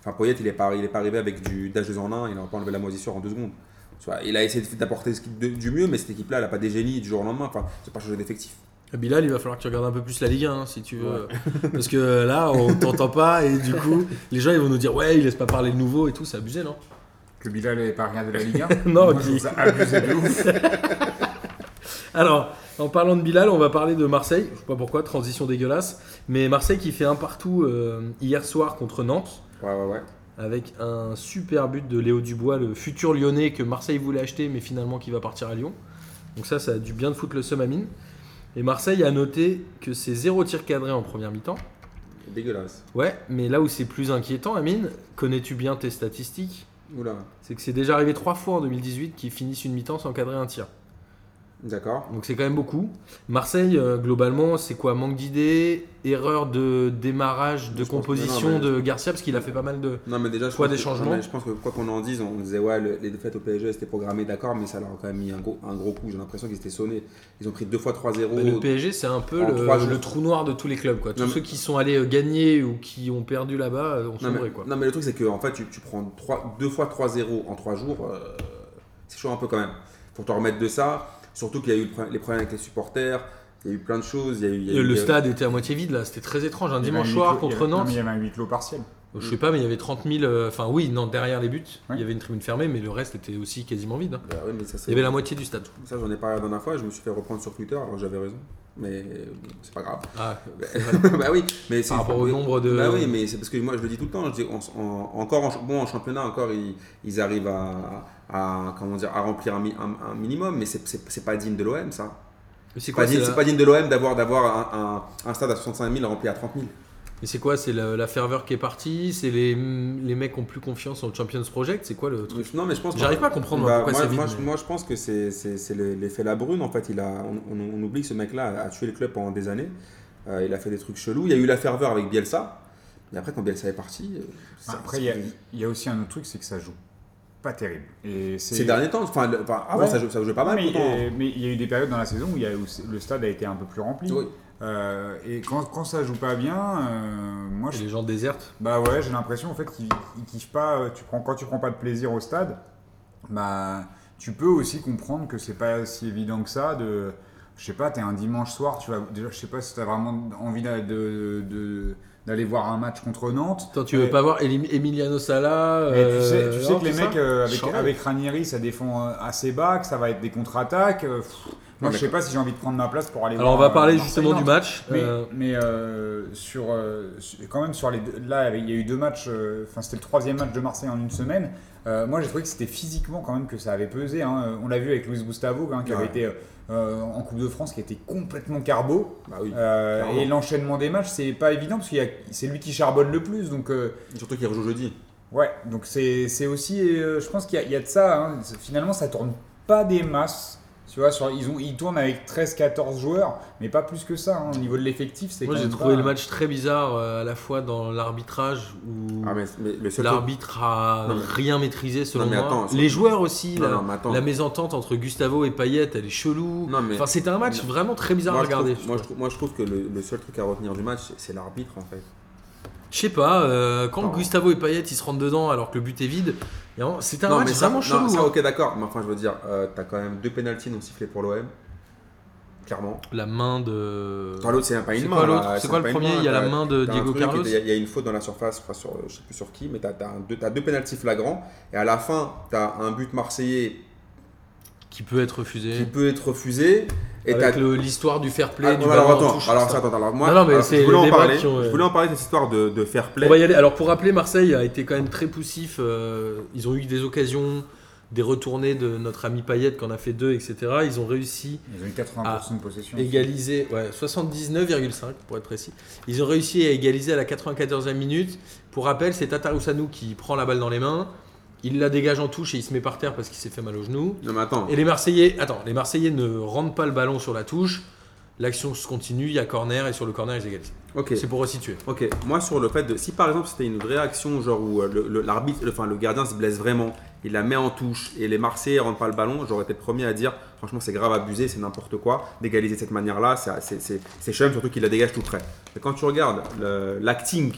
Enfin, Poyet, il est pas, il est pas arrivé avec du 2 en 1. Il n'a pas enlevé la moisissure en 2 secondes. Il a essayé d'apporter ce qui- de- du mieux, mais cette équipe-là, elle n'a pas des génies du jour au lendemain. Enfin, c'est pas changé d'effectif. Et Bilal, il va falloir que tu regardes un peu plus la Ligue 1 hein, si tu veux. [laughs] Parce que là, on t'entend pas et du coup, les gens ils vont nous dire Ouais, il laisse pas parler le nouveau et tout, c'est abusé, non? Que Bilal n'avait pas regardé la Ligue 1. [laughs] Non, Moi, abusé de ouf. [laughs] Alors, en parlant de Bilal, on va parler de Marseille. Je sais pas pourquoi, transition dégueulasse. Mais Marseille qui fait un partout euh, hier soir contre Nantes. Ouais, ouais, ouais. Avec un super but de Léo Dubois, le futur lyonnais que Marseille voulait acheter, mais finalement qui va partir à Lyon. Donc ça, ça a dû bien de foutre le seum à mine. Et Marseille a noté que c'est zéro tir cadré en première mi-temps. Dégueulasse. Ouais, mais là où c'est plus inquiétant, Amine, connais-tu bien tes statistiques? Oula. C'est que c'est déjà arrivé trois fois en 2018 qu'ils finissent une mi-temps sans cadrer un tir. D'accord. Donc c'est quand même beaucoup. Marseille, euh, globalement, c'est quoi? Manque d'idées, erreur de démarrage, de Je composition non, de Garcia, parce qu'il a fait pas mal de... Non, mais déjà, je Choix des que- changements. non, je pense que quoi qu'on en dise, on disait ouais, le- les défaites au PSG c'était programmé, d'accord, mais ça leur a quand même mis un gros, un gros coup. J'ai l'impression qu'ils étaient sonnés. Ils ont pris deux fois 3-0. Mais le PSG, c'est un peu le, trou noir de tous les clubs. Quoi. Tous Non, mais- ceux qui sont allés euh, gagner ou qui ont perdu là-bas euh, ont Non sombré. mais, Quoi. non, mais le truc, c'est que en fait, tu, tu prends trois- deux fois 3-0 en trois jours, euh, c'est chaud un peu quand même. Faut te remettre de ça. Surtout qu'il y a eu les problèmes avec les supporters, il y a eu plein de choses. Il y a eu, il y a Et eu le des- stade était à moitié vide là, c'était très étrange. Un dimanche un soir clos- il y contre avait- non, Nantes, mais il y avait un huis clos partiel. je sais pas, mais il y avait 30 000. euh, Enfin, oui, non, derrière les buts, Ouais. il y avait une tribune fermée, mais le reste était aussi quasiment vide. hein. Bah ouais, mais ça, Il c'est- y avait la moitié du stade. Ça, j'en ai parlé la dernière fois, je me suis fait reprendre sur Twitter, alors j'avais raison. Mais euh, c'est pas grave. Ah, [laughs] bah oui, mais c'est par rapport au nombre de. Bah oui, mais c'est parce que moi je le dis tout le temps. Je dis, en- en- encore en, bon en championnat encore ils, ils arrivent à, à comment dire à remplir un, mi- un- un minimum, mais c'est- pas digne de l'OM ça. Mais c'est pas, pas digne de l'OM d'avoir d'avoir un, un- un stade à 65 000 rempli à 30 000. Mais c'est quoi C'est la, la ferveur qui est partie C'est les, les mecs qui ont plus confiance en le Champions Project C'est quoi le truc? Non mais je pense. J'arrive pas à comprendre moi, Bah, pourquoi moi, vide. moi, mais- je- moi, je pense que c'est c'est- c'est le- l'effet La Brune. En fait, il a, on, on- on oublie que ce mec-là a tué le club pendant des années. Euh, il a fait des trucs chelous. Il y a eu la ferveur avec Bielsa. Et après, quand Bielsa est parti. euh, Après, il y, a, il y a aussi un autre truc, c'est que ça joue pas terrible. Et c'est- Ces derniers temps, enfin, le- enfin, avant Ouais. ça, jouait, ça jouait pas mal. mais, euh, mais il y a eu des périodes dans la saison où, il y a, où le stade a été un peu plus rempli. Oui. Euh, et quand, quand ça joue pas bien, euh, moi Et je les gens désertent. Bah ouais, j'ai l'impression en fait qu'ils ils kiffent pas. euh, Tu prends, quand tu prends pas de plaisir au stade, bah tu peux aussi comprendre que c'est pas si évident que ça de. Je sais pas, t'es un dimanche soir, tu vas. Déjà, je sais pas si t'as vraiment envie de- de- d'aller voir un match contre Nantes. Attends, tu veux pas voir Emiliano Sala euh, tu sais, tu sais non, que les mecs euh, avec, Ranieri, ça défend euh, assez bas, que ça va être des contre-attaques. moi, je sais pas si j'ai envie de prendre ma place pour aller Alors on va parler justement du match. Mais, Euh, mais, euh, sur, euh, quand même sur les deux- là il y a eu deux matchs, euh, enfin c'était le troisième match de Marseille en une semaine. Euh, moi j'ai trouvé que c'était physiquement quand même que ça avait pesé. hein. On l'a vu avec Luis Gustavo hein, qui avait été euh, en Coupe de France qui était complètement carbo. Bah oui. Euh, et l'enchaînement des matchs c'est pas évident parce que c'est lui qui charbonne le plus donc. euh, Surtout qu'il rejoue jeudi. Ouais, donc c'est aussi, je pense qu'il y, a- y a de ça. hein. Finalement, ça tourne pas des masses. Tu vois, sur, ils, ont, ils tournent avec 13-14 joueurs, mais pas plus que ça. hein. Au niveau de l'effectif, c'est Moi j'ai trouvé pas- le match très bizarre euh, à la fois dans l'arbitrage où Ah, mais, mais l'arbitre a Non, mais- rien maîtrisé selon Non, mais moi. attends, Les joueurs aussi, Non, la, mésentente entre Gustavo et Payet, elle est chelou. Non, mais- Enfin c'était un match vraiment très bizarre moi, à je regarder. moi, je trouve, moi, je trouve que le, le seul truc à retenir du match, c'est l'arbitre en fait. Je sais pas, euh, quand Non. Gustavo et Payet ils se rentrent dedans alors que le but est vide, c'était un non, match mais ça, vraiment non, chelou. ça, hein. ok, d'accord. Mais enfin, je veux dire, euh, t'as quand même deux pénalties non sifflés pour l'OM. Clairement. La main de. L'autre, c'est pas une quoi main. là, C'est quoi pas le premier main, Il y a la main de Diego truc, Carlos. Il y, a- il y a une faute dans la surface, je crois, sur, je sais plus sur qui, mais t'as as, deux pénalties flagrants. Et à la fin, t'as un but marseillais Qui peut être refusé. qui peut être refusé. Et Avec l'histoire du fair play, Ah, du alors, attends, touche, alors, ça. attends, alors moi, Non, non, mais alors, c'est je voulais en parler. ont, Je euh, voulais en parler de cette histoire de, de fair play. On va y aller. Alors pour rappeler, Marseille a été quand même très poussif. euh, ils ont eu des occasions, des retournées de notre ami Payet qui en a fait deux, etc. Ils ont réussi Ils ont eu 80% de possession. à égaliser, ouais, 79,5 pour être précis. Ils ont réussi à égaliser à la 94e minute. Pour rappel, c'est Tatarusanu qui prend la balle dans les mains. Il la dégage en touche et il se met par terre parce qu'il s'est fait mal au genou. Non, mais attends. Et les Marseillais, attends, les Marseillais ne rendent pas le ballon sur la touche. L'action se continue, il y a corner et sur le corner ils égalisent. Ok. C'est pour resituer. Ok, moi sur le fait de. Si par exemple c'était une vraie action, genre où euh, le- le- l'arbitre, le, enfin le gardien se blesse vraiment, il la met en touche et les Marseillais rentrent pas le ballon, j'aurais été le premier à dire franchement c'est grave abusé, c'est n'importe quoi, d'égaliser de cette manière-là, c'est- c'est- c'est c'est chum, surtout qu'il la dégage tout près. Mais quand tu regardes l'acting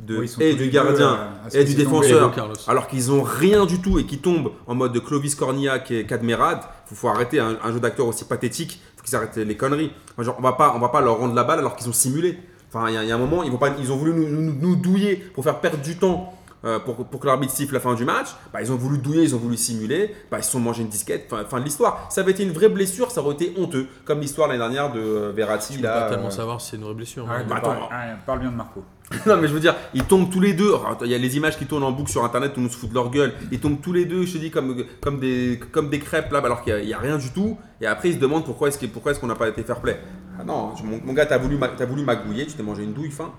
de, et du gardien euh, et du défenseur, alors qu'ils ont rien du tout et qui tombent en mode de Clovis Cornillac et Cadmerade, faut, faut arrêter un, un jeu d'acteur aussi pathétique, faut qu'ils arrêtent les conneries. Enfin, genre, on va pas, on va pas leur rendre la balle alors qu'ils ont simulé. Enfin, il y, a- il y a un moment, ils, vont pas, ils ont voulu nous, nous- nous douiller pour faire perdre du temps euh, pour, pour que l'arbitre siffle la fin du match. Bah, ils ont voulu douiller, ils ont voulu simuler. Bah, ils se sont mangés une disquette. Fin, fin de l'histoire. Ça avait été une vraie blessure, ça aurait été honteux. Comme l'histoire l'année dernière de euh, Verratti. Je peux là, pas tellement euh, savoir si c'est une vraie blessure. Arrête hein. bah, ah, parle bien de Marco. [laughs] non mais je veux dire, ils tombent tous les deux. Il y a les images qui tournent en boucle sur internet, tout le monde se fout de leur gueule. Ils tombent tous les deux, je te dis, comme, comme, des, comme des crêpes là, alors qu'il n'y a, rien du tout. Et après ils se demandent pourquoi est-ce que- pourquoi est-ce qu'on n'a pas été fair play. Ah non, mon, mon gars, t'as voulu, ma- t'as voulu magouiller, tu t'es mangé une douille fin.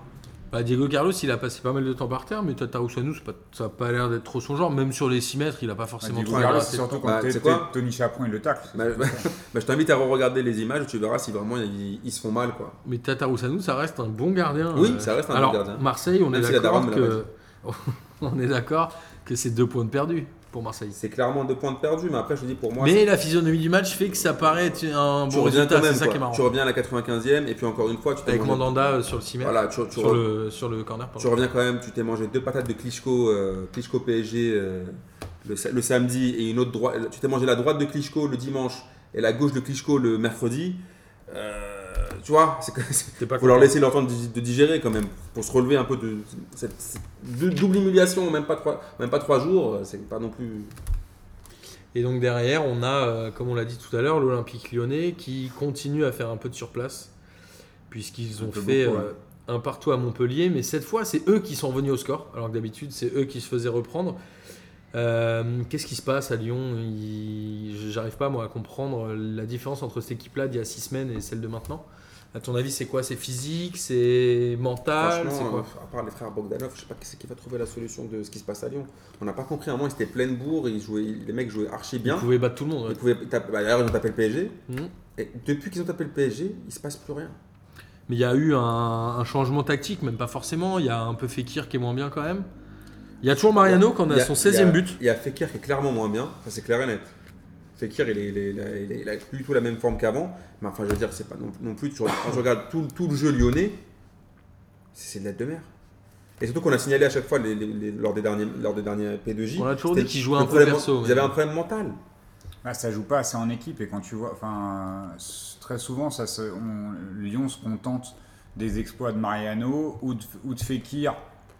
Bah, Diego Carlos, il a passé pas mal de temps par terre, mais Tatarusanu, ça n'a pas l'air d'être trop son genre. Même sur les 6 mètres, il a pas forcément Diego trop Carlos, c'est de surtout quand Bah, t'es- quoi Tony Chaperon il le tacle. Bah, bah, [laughs] bah, je t'invite à re-regarder les images, tu verras si vraiment ils, ils se font mal quoi. Mais Tatarusanu, ça reste un bon gardien. Oui, euh. ça reste un bon gardien. Marseille, on Même est si d'accord que. [laughs] on est d'accord que c'est deux points de perdus pour Marseille. C'est clairement deux points de perdu, mais après je dis pour moi. Mais la physionomie du match fait que ça paraît être un bon résultat, c'est ça qui est marrant. Tu reviens à la 95e et puis encore une fois, tu t'es Avec mangé- Mandanda sur le 6 mètres, Voilà, tu, tu sur, re- le, sur le corner. pardon. Tu reviens quand même, tu t'es mangé deux patates de Klitschko, euh, Klitschko PSG euh, le samedi et une autre droite. Tu t'es mangé la droite de Klitschko le dimanche et la gauche de Klitschko le mercredi. Euh, tu vois, c'est que- c'est- T'es pas faut leur laisser leur temps de, de digérer quand même pour se relever un peu de cette, cette dou- double humiliation, même pas trois, même pas trois jours. euh, C'est pas non plus. Et donc derrière, on a, euh, comme on l'a dit tout à l'heure, l'Olympique lyonnais qui continue à faire un peu de surplace, puisqu'ils ont fait beaucoup, euh, un partout à Montpellier, mais cette fois, c'est eux qui sont revenus au score, alors que d'habitude, c'est eux qui se faisaient reprendre. Euh, Qu'est-ce qui se passe à Lyon? J'arrive pas, moi, à comprendre la différence entre cette équipe-là d'il y a six semaines et celle de maintenant. À ton avis, c'est quoi? C'est physique? C'est mental? C'est Franchement, quoi? euh, à part les frères Bogdanov, je sais pas qui c'est qui va trouver la solution de ce qui se passe à Lyon. On n'a pas compris. À un moment, ils étaient pleine bourre, ils jouaient, les mecs jouaient archi Ils bien. pouvaient battre tout le monde. ouais. Ils pouvaient bah, D'ailleurs, ils ont tapé le PSG. Mhm. Et depuis qu'ils ont tapé le PSG, il se passe plus rien. Mais il y a eu un, un changement tactique, même pas forcément. Il y a un peu Fekir qui est moins bien quand même. Il y a toujours Mariano quand on a son 16e but. Il y a Fekir qui est clairement moins bien, ça c'est clair et net. Fekir, il, est- il, est- il, a- il est- il a plus du tout la même forme qu'avant. Mais enfin, je veux dire, c'est pas non, non plus. quand je regarde tout, tout le jeu lyonnais, c'est de l'aide de mer. Et surtout qu'on a signalé à chaque fois les- les- les- lors, des derniers, lors des derniers P2J. On a toujours dit qu'ils jouaient un peu perso, Ils avaient un problème mental. Ah, ça joue pas assez en équipe et quand tu vois, enfin, très souvent, ça se, on- Lyon se contente des exploits de Mariano ou de, ou de Fekir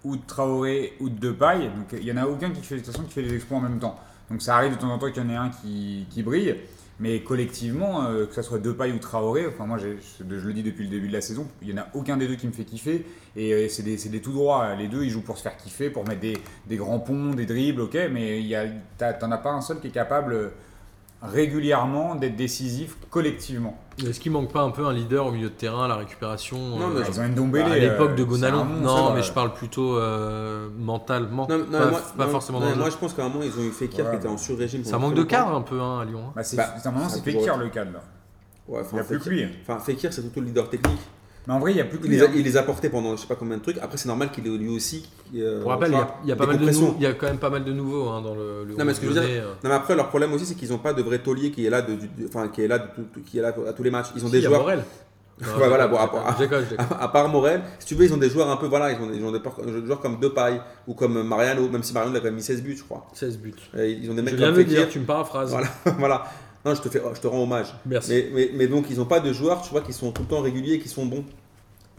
ou de Traoré ou de Depay. Donc il y en a aucun qui fait de toute façon qui fait les exploits en même temps. Donc ça arrive de temps en temps qu'il y en ait un qui, qui brille, mais collectivement, euh, que ce soit Depay ou Traoré, enfin moi je, le dis depuis le début de la saison, il y en a aucun des deux qui me fait kiffer et euh, c'est des, tout droits. Les deux ils jouent pour se faire kiffer, pour mettre des, des grands ponts, des dribbles, ok, mais t'en as pas un seul qui est capable euh, régulièrement d'être décisif collectivement. Est-ce qu'il manque pas un peu un leader au milieu de terrain à la récupération Non, euh, mais Bah, ils ont Ndombele, à l'époque de euh, Gonalon Non, ça, mais euh, je parle plutôt euh, mentalement. Non, non, pas mais moi, pas non, forcément non, moi je pense qu'à un moment ils ont eu Fekir Ouais. qui était en sur-régime. Ça manque de cadre un peu hein, à Lyon. hein. Bah, c'est Bah, un moment, c'est Fekir le cadre là. Ouais, enfin, Il y a plus que lui. Enfin, Fekir c'est surtout le leader technique. Mais en vrai, il y a plus que Il les, a, hein. il les a portés pendant je sais pas combien de trucs. Après, c'est normal qu'il ait lui aussi. euh, Pour rappel, il y a, y a des pas mal de compressions. nou- il y a quand même pas mal de nouveaux hein, dans le, le Non, mais ce que je veux dire- euh. Non, mais après, leur problème aussi, c'est qu'ils n'ont pas de vrai taulier qui est là, de, qui est là, de qui est là à tous les matchs. Ils ont Si, des joueurs. Morel. [laughs] Ouais, voilà, bon, je à- déconne, [laughs] à- part Morel, si tu veux, ils ont des joueurs un peu. Voilà, ils ont, ils ont des, joueurs comme Depay ou comme Mariano, même si Mariano il a quand même mis 16 buts, je crois. 16 buts. Et ils ont des Je mecs viens comme de dire, tu me paraphrases. Voilà, [laughs] voilà. Non, je te, fais, je te rends hommage. Merci. Mais, mais, mais donc, ils n'ont pas de joueurs, tu vois, qui sont tout le temps réguliers et qui sont bons.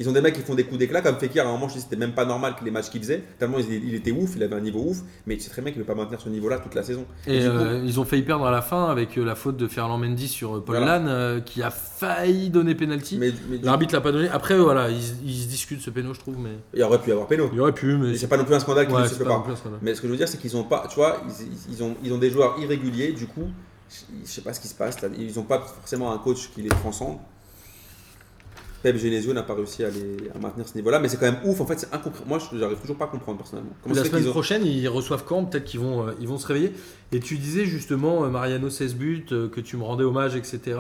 Ils ont des mecs qui font des coups d'éclat, comme Fekir, à un moment, je dis c'était même pas normal que les matchs qu'il faisait, tellement il, il était ouf, il avait un niveau ouf, mais c'est très bien qu'il ne peut pas maintenir ce niveau-là toute la saison. Et coup- euh, ils ont failli perdre à la fin avec euh, la faute de Ferland Mendy sur euh, Paul Voilà. Euh, qui a failli donner penalty. L'arbitre l'a pas donné. Après, voilà, ils, ils se discutent ce péno, je trouve, mais il aurait pu y avoir péno. il aurait pu, mais c'est pas non plus un scandale qui Ouais, ne c'est se fait pas non pas. plus un scandale. Mais ce que je veux dire, c'est qu'ils ont pas, tu vois, ils, ils- ils ont, ils ont des joueurs irréguliers, du coup, je je sais pas ce qui se passe. Ils n'ont pas forcément un coach qui les transcende. Pep Genesio n'a pas réussi à, les, à maintenir ce niveau-là, mais c'est quand même ouf. En fait, c'est incompréhensible. Moi, je n'arrive toujours pas à comprendre personnellement. Comment la semaine ont- prochaine, ils reçoivent quand? Peut-être qu'ils vont, euh, ils vont se réveiller. Et tu disais justement, euh, Mariano 16 buts, euh, que tu me rendais hommage, etc.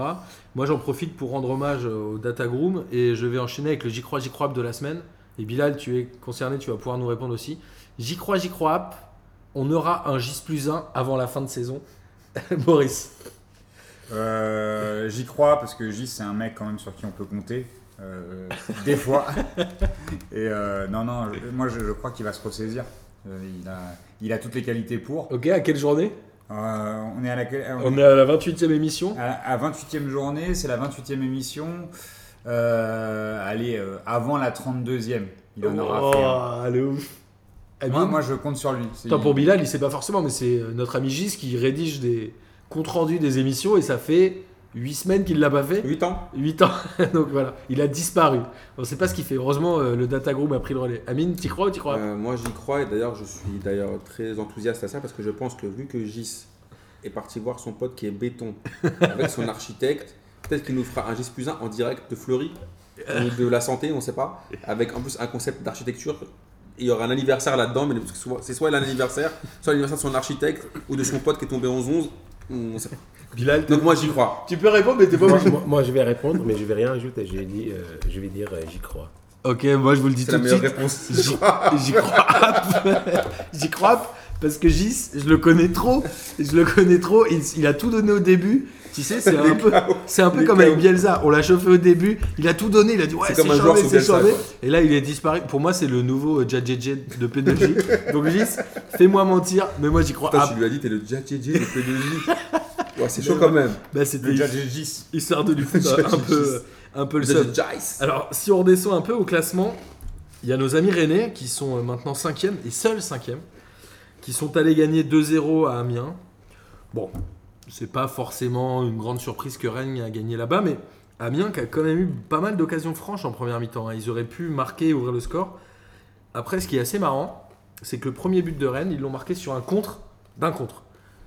Moi, j'en profite pour rendre hommage au Datagroom et je vais enchaîner avec le J'y crois, J'y crois de la semaine. Et Bilal, tu es concerné, tu vas pouvoir nous répondre aussi. J'y crois, J'y crois. On aura un J plus 1 avant la fin de saison. [laughs] Boris. Euh, J'y crois parce que J c'est un mec quand même sur qui on peut compter. euh, des fois. [laughs] Et euh, non, non, je- moi je, je crois qu'il va se ressaisir. Euh, il, a, il a toutes les qualités pour. Ok, à quelle journée? Euh, on est à la, On est à la 28e émission. à, à 28e journée, c'est la 28e émission. Euh, allez, euh, avant la 32e, il en aura fait. Oh, est ouf. Amine, Moi, moi, je compte sur lui. Tant pour Bilal, il sait pas forcément, mais c'est euh, notre ami Gis qui rédige des comptes rendus des émissions et ça fait 8 semaines qu'il l'a pas fait. 8 ans 8 ans. [laughs] Donc voilà, il a disparu. On sait pas ce qu'il fait. Heureusement, euh, le Data Group a pris le relais. Amine, t'y crois ou t'y crois Euh, Moi j'y crois et d'ailleurs je suis d'ailleurs très enthousiaste à ça parce que je pense que vu que Gis est parti voir son pote qui est béton [laughs] avec son architecte, peut-être qu'il nous fera un Gis plus 1 en direct de Fleury ou de la santé, on sait pas, avec en plus un concept d'architecture. Il y aura un anniversaire là-dedans, mais soit- c'est soit l'anniversaire, soit l'anniversaire de son architecte ou de son pote qui est tombé 11-11. On sait pas. Bilal, t'es- Donc moi j'y crois. tu peux répondre, mais t'es pas Moi, moi- moi, je vais répondre, mais je vais rien ajouter. Je vais dire, euh, je vais dire euh, j'y crois. Ok, moi je vous le dis tout de suite. réponse. J'y j'y crois. [laughs] J'y crois parce que Gis, je le connais trop. Je le connais trop. Il, il a tout donné au début. Tu sais, c'est [laughs] un peu, c'est un peu comme avec Bielsa. On l'a chauffé au début. Il a tout donné. Il a dit ouais, C'est comme un joueur sous Bielsa. Et là, il est disparu. Pour moi, c'est le nouveau euh, Djadjedje de P2J. Donc Gis, fais-moi mentir, mais moi j'y crois. Ah, tu lui as dit, t'es le JJJ, le P2J. Ouais, c'est chaud quand même. bah, c'était histoire de lui foutre un peu, un peu le seum. Alors, si on redescend un peu au classement, il y a nos amis rennais qui sont euh, maintenant 5e et seuls 5e, qui sont allés gagner 2-0 à Amiens. Bon, c'est pas forcément une grande surprise que Rennes a gagné là-bas, mais Amiens qui a quand même eu pas mal d'occasions franches en première mi-temps. hein. Ils auraient pu marquer et ouvrir le score. Après, ce qui est assez marrant, c'est que le premier but de Rennes, ils l'ont marqué sur un contre d'un contre.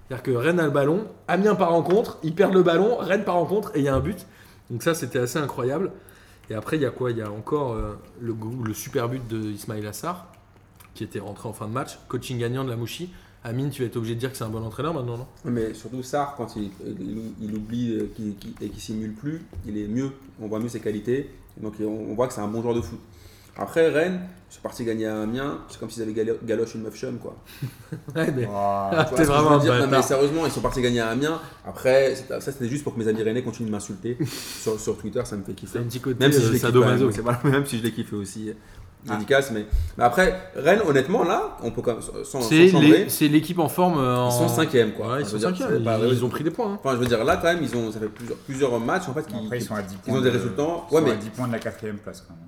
C'est-à-dire que Rennes a le ballon, Amiens part en contre, ils perdent le ballon, Rennes part en contre et il y a un but. Donc ça, c'était assez incroyable. Et après, il y a quoi? Il y a encore euh, le, super but de Ismail Assar, qui était rentré en fin de match. Coaching gagnant de la Mouchi. Amine, tu vas être obligé de dire que c'est un bon entraîneur maintenant, non? Mais surtout Sarr, quand il, il, il oublie euh, qu'il- qu'il- et qu'il simule plus, il est mieux. On voit mieux ses qualités. Donc on, on voit que c'est un bon joueur de foot. Après, Rennes, ils sont partis gagner à Amiens. C'est comme s'ils avaient galo- galoche une meuf chum, quoi. [laughs] Ouais, mais-. Ah, t'es je vraiment dire? Non, mais sérieusement, ils sont partis gagner à Amiens. Après, ça c'était juste pour que mes amis rennais continuent de m'insulter [laughs] sur, sur Twitter. Ça me fait kiffer. C'est un petit côté Même si euh, je l'ai kiffé, sadomaso. c'est voilà, même si je l'ai kiffé aussi. Euh, Dédicace, mais, mais après, Rennes, honnêtement, là, on peut quand même, sans, C'est chambrer, les- c'est l'équipe en forme. euh, en- ils sont cinquième, quoi. Ouais, ils sont je dire, pas- Ils, ils ont pris des points. hein. Enfin, je veux dire, là, quand même, ils ont, ça fait plusieurs, plusieurs matchs, en fait, qui, Après, ils sont à 10 ils points. ont des de- résultats. Ils Ouais, sont mais à 10 points de la quatrième place quand même.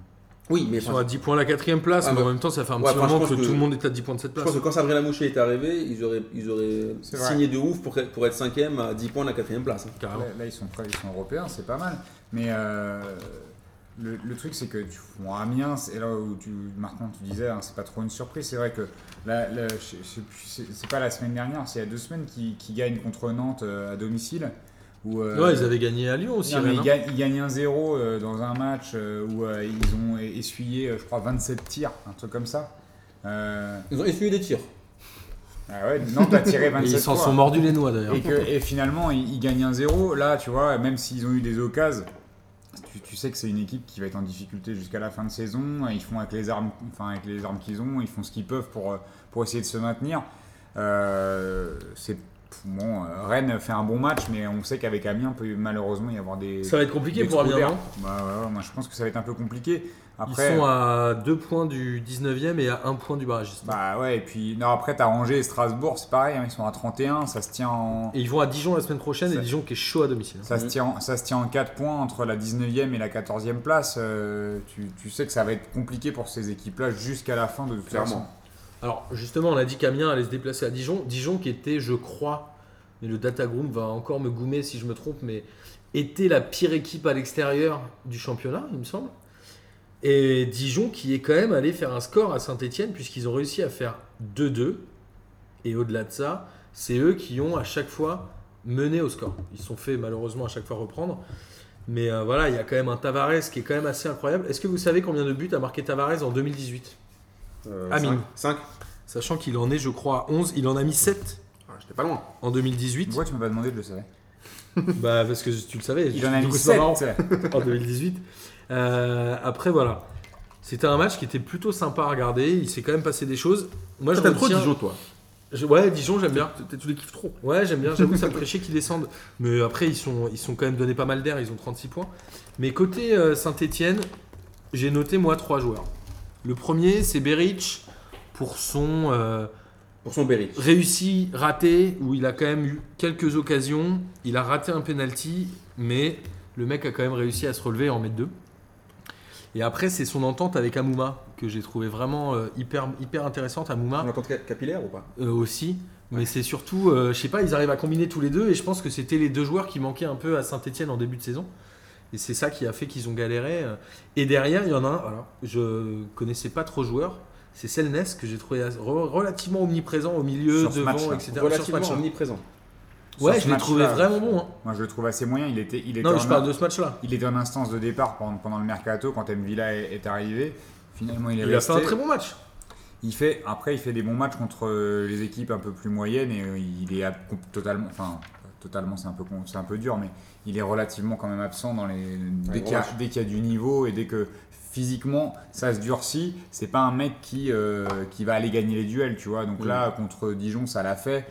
oui, mais Ils sont enfin, à 10 points à la quatrième place, Ah, mais bah, en même temps, ça fait un ouais, petit je moment que, que- tout le monde est à 10 points de cette je place. pense que quand Sabrina Moucher est arrivé, ils auraient, ils auraient signé de ouf pour, pour être cinquième à 10 points de la quatrième place. hein. Là, là, ils sont prêts, ils sont européens, c'est pas mal. Mais euh, le, le truc, c'est que tu, bon, Amiens, c'est là où tu, Martin, tu disais, hein, c'est pas trop une surprise. C'est vrai que là, là, c'est pas la semaine dernière, c'est il y a deux semaines qu'ils gagnent contre Nantes euh, à domicile. Où, euh, Ouais, ils avaient gagné à Lyon aussi. non, mais ils, hein. gagnent, ils gagnent 1-0 euh, dans un match où ils ont essuyé, je crois, 27 tirs, un truc comme ça. Ils ont essuyé des tirs. ah ouais, Nantes a tiré [laughs] Et 27 ils s'en sont mordus les noix d'ailleurs. Et, finalement, ils, ils gagnent 1-0. Là, tu vois, même s'ils ont eu des occasions, tu, tu sais que c'est une équipe qui va être en difficulté jusqu'à la fin de saison. Ils font avec les armes, enfin avec les armes qu'ils ont, ils font ce qu'ils peuvent pour, euh, pour essayer de se maintenir. Euh, c'est bon, euh, Rennes fait un bon match, mais on sait qu'avec Amiens, peut malheureusement y avoir des. Ça va être compliqué pour Amiens, Bah ouais, ouais, moi je pense que ça va être un peu compliqué. Ils sont à 2 points du 19e et à 1 point du barragiste. bah ouais, et puis non, après t'as Angers et Strasbourg, c'est pareil, hein, ils sont à 31, ça se tient en. Et ils vont à Dijon la semaine prochaine et Dijon qui est chaud à domicile. Ça, se tient, en- ça se tient en 4 points entre la 19e et la 14e place. Euh, tu, tu sais que ça va être compliqué pour ces équipes-là jusqu'à la fin de toute Clairement. façon. Alors justement, on a dit qu'Amiens allait se déplacer à Dijon. Dijon qui était, je crois, mais le Data Group va encore me goumer si je me trompe, mais était la pire équipe à l'extérieur du championnat, il me semble. Et Dijon qui est quand même allé faire un score à Saint-Etienne puisqu'ils ont réussi à faire 2-2. Et au-delà de ça, c'est eux qui ont à chaque fois mené au score. Ils se sont fait malheureusement à chaque fois reprendre. Mais euh, voilà, il y a quand même un Tavares qui est quand même assez incroyable. Est-ce que vous savez combien de buts a marqué Tavares en 2018 Euh, Amine. 5 Sachant qu'il en est, je crois, à 11. Il en a mis 7 Ah, J'étais pas loin. en 2018. Pourquoi tu m'as pas demandé de le savoir bah, parce que tu le savais. Il en a Du mis coup, c'est pas 7 marrant. en 2018. Euh, après, voilà. C'était un match qui était plutôt sympa à regarder. Il s'est quand même passé des choses. Moi, je T'aimes trop retiens- Dijon, toi Je- ouais, Dijon, j'aime bien. Tu tu les kiffes trop. Ouais, j'aime bien. J'avoue, ça me [laughs] ferait chier qu'ils descendent. Mais après, ils sont, ils sont quand même donné pas mal d'air. Ils ont 36 points. Mais côté Saint-Etienne, j'ai noté, moi, trois joueurs. Le premier, c'est Beric pour son. euh, Pour son Berry. réussi, raté, où il a quand même eu quelques occasions. Il a raté un penalty, mais le mec a quand même réussi à se relever et en mettre deux. Et après, c'est son entente avec Amouma, que j'ai trouvé vraiment euh, hyper, hyper intéressante à Mouma On entend ca- capillaire ou pas? Euh, aussi. Mais c'est surtout, euh, je sais pas, ils arrivent à combiner tous les deux et je pense que c'était les deux joueurs qui manquaient un peu à Saint-Etienne en début de saison. Et c'est ça qui a fait qu'ils ont galéré. euh. Et derrière, il y en a un, alors, je connaissais pas trop joueur, c'est Selnes que j'ai trouvé relativement omniprésent au milieu, devant, etc. Relativement omniprésent. Ouais, je l'ai trouvé vraiment bon. hein. Moi, je le trouve assez moyen. Il était, il était, Non, mais je en, parle de ce match-là. il était en instance de départ pendant, pendant le mercato quand Mvila est, est arrivé. Finalement, il est Il a resté. fait un très bon match. Il fait, après, il fait des bons matchs contre euh, les équipes un peu plus moyennes et euh, il est totalement, enfin, totalement, c'est un peu, un peu dur, mais il est relativement quand même absent dans les, dès qu'il y, a- gros match. dès qu'il y a du niveau et dès que physiquement ça se durcit, c'est pas un mec qui, euh, qui va aller gagner les duels, tu vois. Donc Mm. là, contre Dijon, ça l'a fait.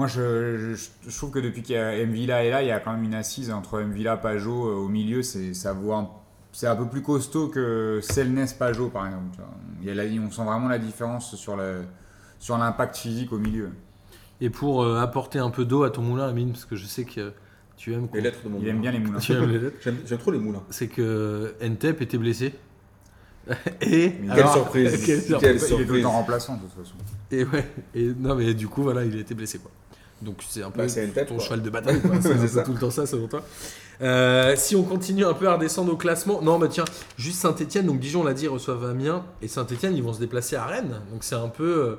Moi, je, je- je trouve que depuis qu'il y a Mvila est là, il y a quand même une assise entre Mvila, Pajot euh, au milieu. C'est, ça vaut un- c'est un peu plus costaud que Selnes, Pajot, par exemple. tu vois. Il y a la- on sent vraiment la différence sur, le, sur l'impact physique au milieu. Et pour euh, apporter un peu d'eau à ton moulin, Amine, parce que je sais que tu aimes, Les lettres de mon Il aime bien les moulins. [laughs] tu aimes les lettres, J'aime j'aime trop les moulins. c'est que Ntep était blessé. [laughs] Et Mais Quelle surprise. quelle [laughs] surprise. Quelle Il est tout le surprise. temps remplaçant, de toute façon. Et ouais, et non mais du coup voilà, il a été blessé quoi. Donc c'est un peu Bah, une tête, ton quoi. cheval de [laughs] bataille. C'est peu tout le temps ça selon toi. Euh, si on continue un peu à redescendre au classement, non bah tiens, juste Saint-Etienne, donc Dijon on l'a dit reçoivent Amiens et Saint-Etienne ils vont se déplacer à Rennes, donc c'est un peu euh,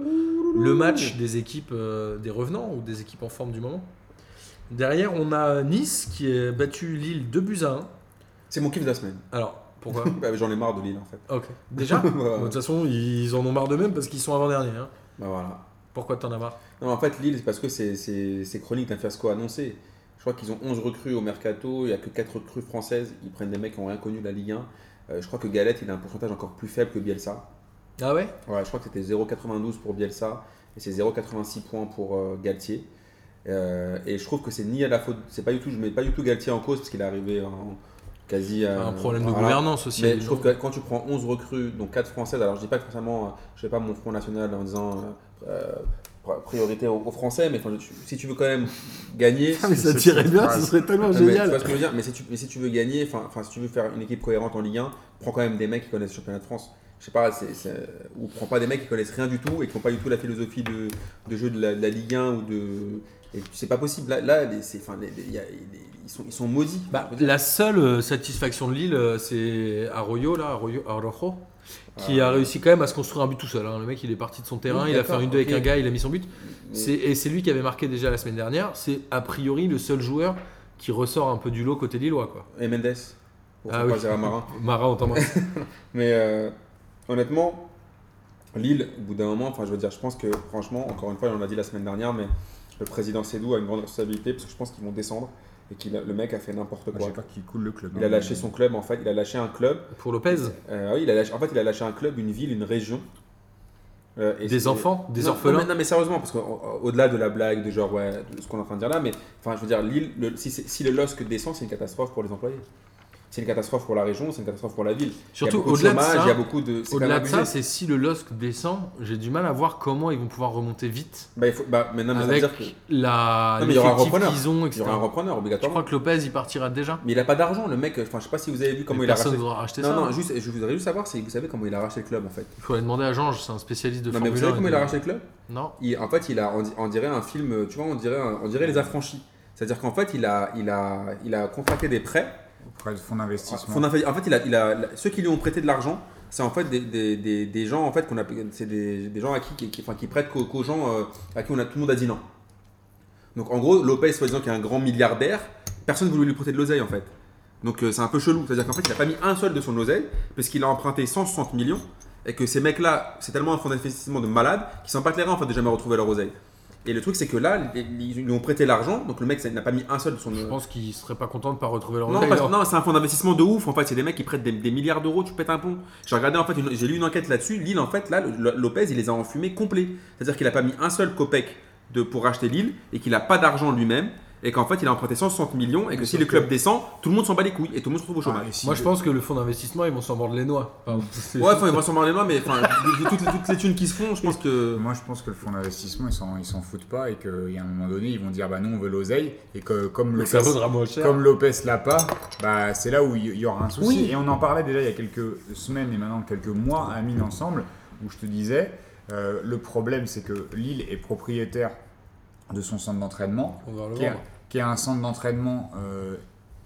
le match des équipes euh, des revenants ou des équipes en forme du moment. Derrière on a Nice qui a battu Lille 2 buts à 1. C'est mon kiff de la semaine. Alors pourquoi [laughs] Bah, J'en ai marre de Lille en fait. Ok. Déjà [laughs] De toute façon ils en ont marre d'eux-mêmes parce qu'ils sont avant-derniers. hein. bah, voilà. Pourquoi t'en as marre Non, en fait, Lille, c'est parce que c'est- chronique d'un fiasco annoncé. Je crois qu'ils ont 11 recrues au mercato, il n'y a que 4 recrues françaises. Ils prennent des mecs qui n'ont rien connu de la Ligue 1. Euh, je crois que Galette, il a un pourcentage encore plus faible que Bielsa. Ah ouais? Ouais, je crois que c'était 0,92 pour Bielsa et c'est 0,86 points pour euh, Galtier. Euh, et je trouve que c'est ni à la faute, c'est pas du tout, je mets pas du tout Galtier en cause parce qu'il est arrivé en quasi. euh, Un problème de voilà. gouvernance aussi. Mais je trouve que quand tu prends 11 recrues, donc 4 françaises, alors je dis pas que forcément, euh, je fais pas mon Front National en disant euh, euh, priorité aux, aux Français, mais tu- si tu veux quand même gagner. Ah, mais ça tirait bien, ce serait tellement Non, mais tu génial. vois ce que je veux dire mais si, tu, mais si tu veux gagner, enfin, enfin, si tu veux faire une équipe cohérente en Ligue 1, prends quand même des mecs qui connaissent le championnat de France. Je sais pas, c'est, c'est- ou prends pas des mecs qui connaissent rien du tout et qui n'ont pas du tout la philosophie de, de jeu de la, de la Ligue 1 ou de. Et c'est pas possible. Là, là les- c'est, enfin, les- les- il y a- les- ils, sont, ils sont maudits. Bah, la seule euh, satisfaction de Lille, euh, c'est Arroyo, là, Arroyo, Arrojo, qui Ah. a réussi quand même à se construire un but tout seul. hein. Le mec, il est parti de son terrain, Oui, il a fait une 2 avec un gars, il a mis son but. Mais- C'est- Et c'est lui qui avait marqué déjà la semaine dernière. C'est a priori le seul joueur qui ressort un peu du lot côté Lillois. Quoi. Et Mendes, pour Ah oui. à Marin. Marat, on t'embrasse. [laughs] Mais euh, honnêtement, Lille, au bout d'un moment, enfin, je veux dire, je pense que franchement, encore une fois, on l'a dit la semaine dernière, mais le président Sédou a une grande responsabilité parce que je pense qu'ils vont descendre et que le mec a fait n'importe quoi. J'ai peur qu'il coule le club. Il a hein, lâché mais- son club, en fait, il a lâché un club. Pour Lopez, Euh, oui, il a lâché- en fait, il a lâché un club, une ville, une région. Euh, et des enfants, des non, orphelins. Non mais, non, mais sérieusement, parce qu'au-delà de la blague, de genre, ouais, de ce qu'on est en train de dire là, mais enfin, je veux dire, Lille, le- si, si le LOSC descend, c'est une catastrophe pour les employés. C'est une catastrophe pour la région, c'est une catastrophe pour la ville. Surtout au-delà de ça- il y a beaucoup de. Au-delà de ça, c'est si le LOSC descend, j'ai du mal à voir comment ils vont pouvoir remonter vite Bah, il faut, bah, mais non, mais ça veut avec dire que- la Non, mais il y aura un repreneur. ont, il y aura un repreneur obligatoirement. crois que Lopez il partira déjà Mais il a pas d'argent, le mec. Enfin, je sais pas si vous avez vu comment Mais il a racheté. racheter Non, ça. non, hein. juste, je voudrais juste savoir si vous savez comment il a racheté le club en fait. Il faut aller demander à Georges, c'est un spécialiste de Non, mais vous savez 1 comment il a racheté le club? Non. En fait, il a, on, di- on dirait un film, tu vois, on dirait, on dirait les affranchis. C'est-à-dire qu'en fait, il a, il, a, il a contracté des prêts. Auprès fonds d'investissement. En fait, ceux qui lui ont prêté de l'argent, c'est en fait des, gens en fait qu'on appelle, c'est des, gens à qui, enfin, qui prêtent qu'aux, gens euh, à qui on a tout le monde a dit non. Donc en gros, Lopez, soi-disant qui est un grand milliardaire, personne ne voulait lui prêter de l'oseille en fait. Donc euh, c'est un peu chelou. C'est-à-dire qu'en fait, il n'a pas mis un seul de son oseille parce qu'il a emprunté 160 millions et que ces mecs-là, c'est tellement un fonds d'investissement de malades qu'ils sont pas clairs en fait de jamais retrouver leur oseille. Et le truc, c'est que là, ils lui ont prêté l'argent, donc le mec n'a pas mis un seul de son Je pense qu'ils seraient pas contents de pas retrouver leur non, parce- non, c'est un fonds d'investissement de ouf. En fait, c'est des mecs qui prêtent des, des milliards d'euros. Tu pètes un pont. J'ai regardé en fait, une- j'ai lu une enquête là-dessus. Lille, en fait, là, Lopez, il les a enfumés complets. C'est-à-dire qu'il a pas mis un seul copec de, pour racheter Lille et qu'il a pas d'argent lui-même. Et qu'en fait il a emprunté 160 millions et que Mais si le club que- descend, tout le monde s'en bat les couilles et tout le monde se retrouve au Ah, chômage. si Moi, je pense que le fonds d'investissement, ils vont s'en mordre les noix. Pardon. Ouais, enfin, il va s'en marrer les mains, mais enfin, de, de toutes, les, toutes les thunes qui se font, je pense que. Moi, je pense que le fonds d'investissement, ils s'en, ils s'en foutent pas et qu'il y a un moment donné, ils vont dire bah non, on veut l'oseille et que comme Lopez, vaudra moins cher. comme Lopez l'a pas, bah c'est là où il y aura un souci. Oui. Et on en parlait déjà il y a quelques semaines et maintenant quelques mois à Mine ensemble où je te disais euh, le problème c'est que Lille est propriétaire de son centre d'entraînement qui qui est un centre d'entraînement euh,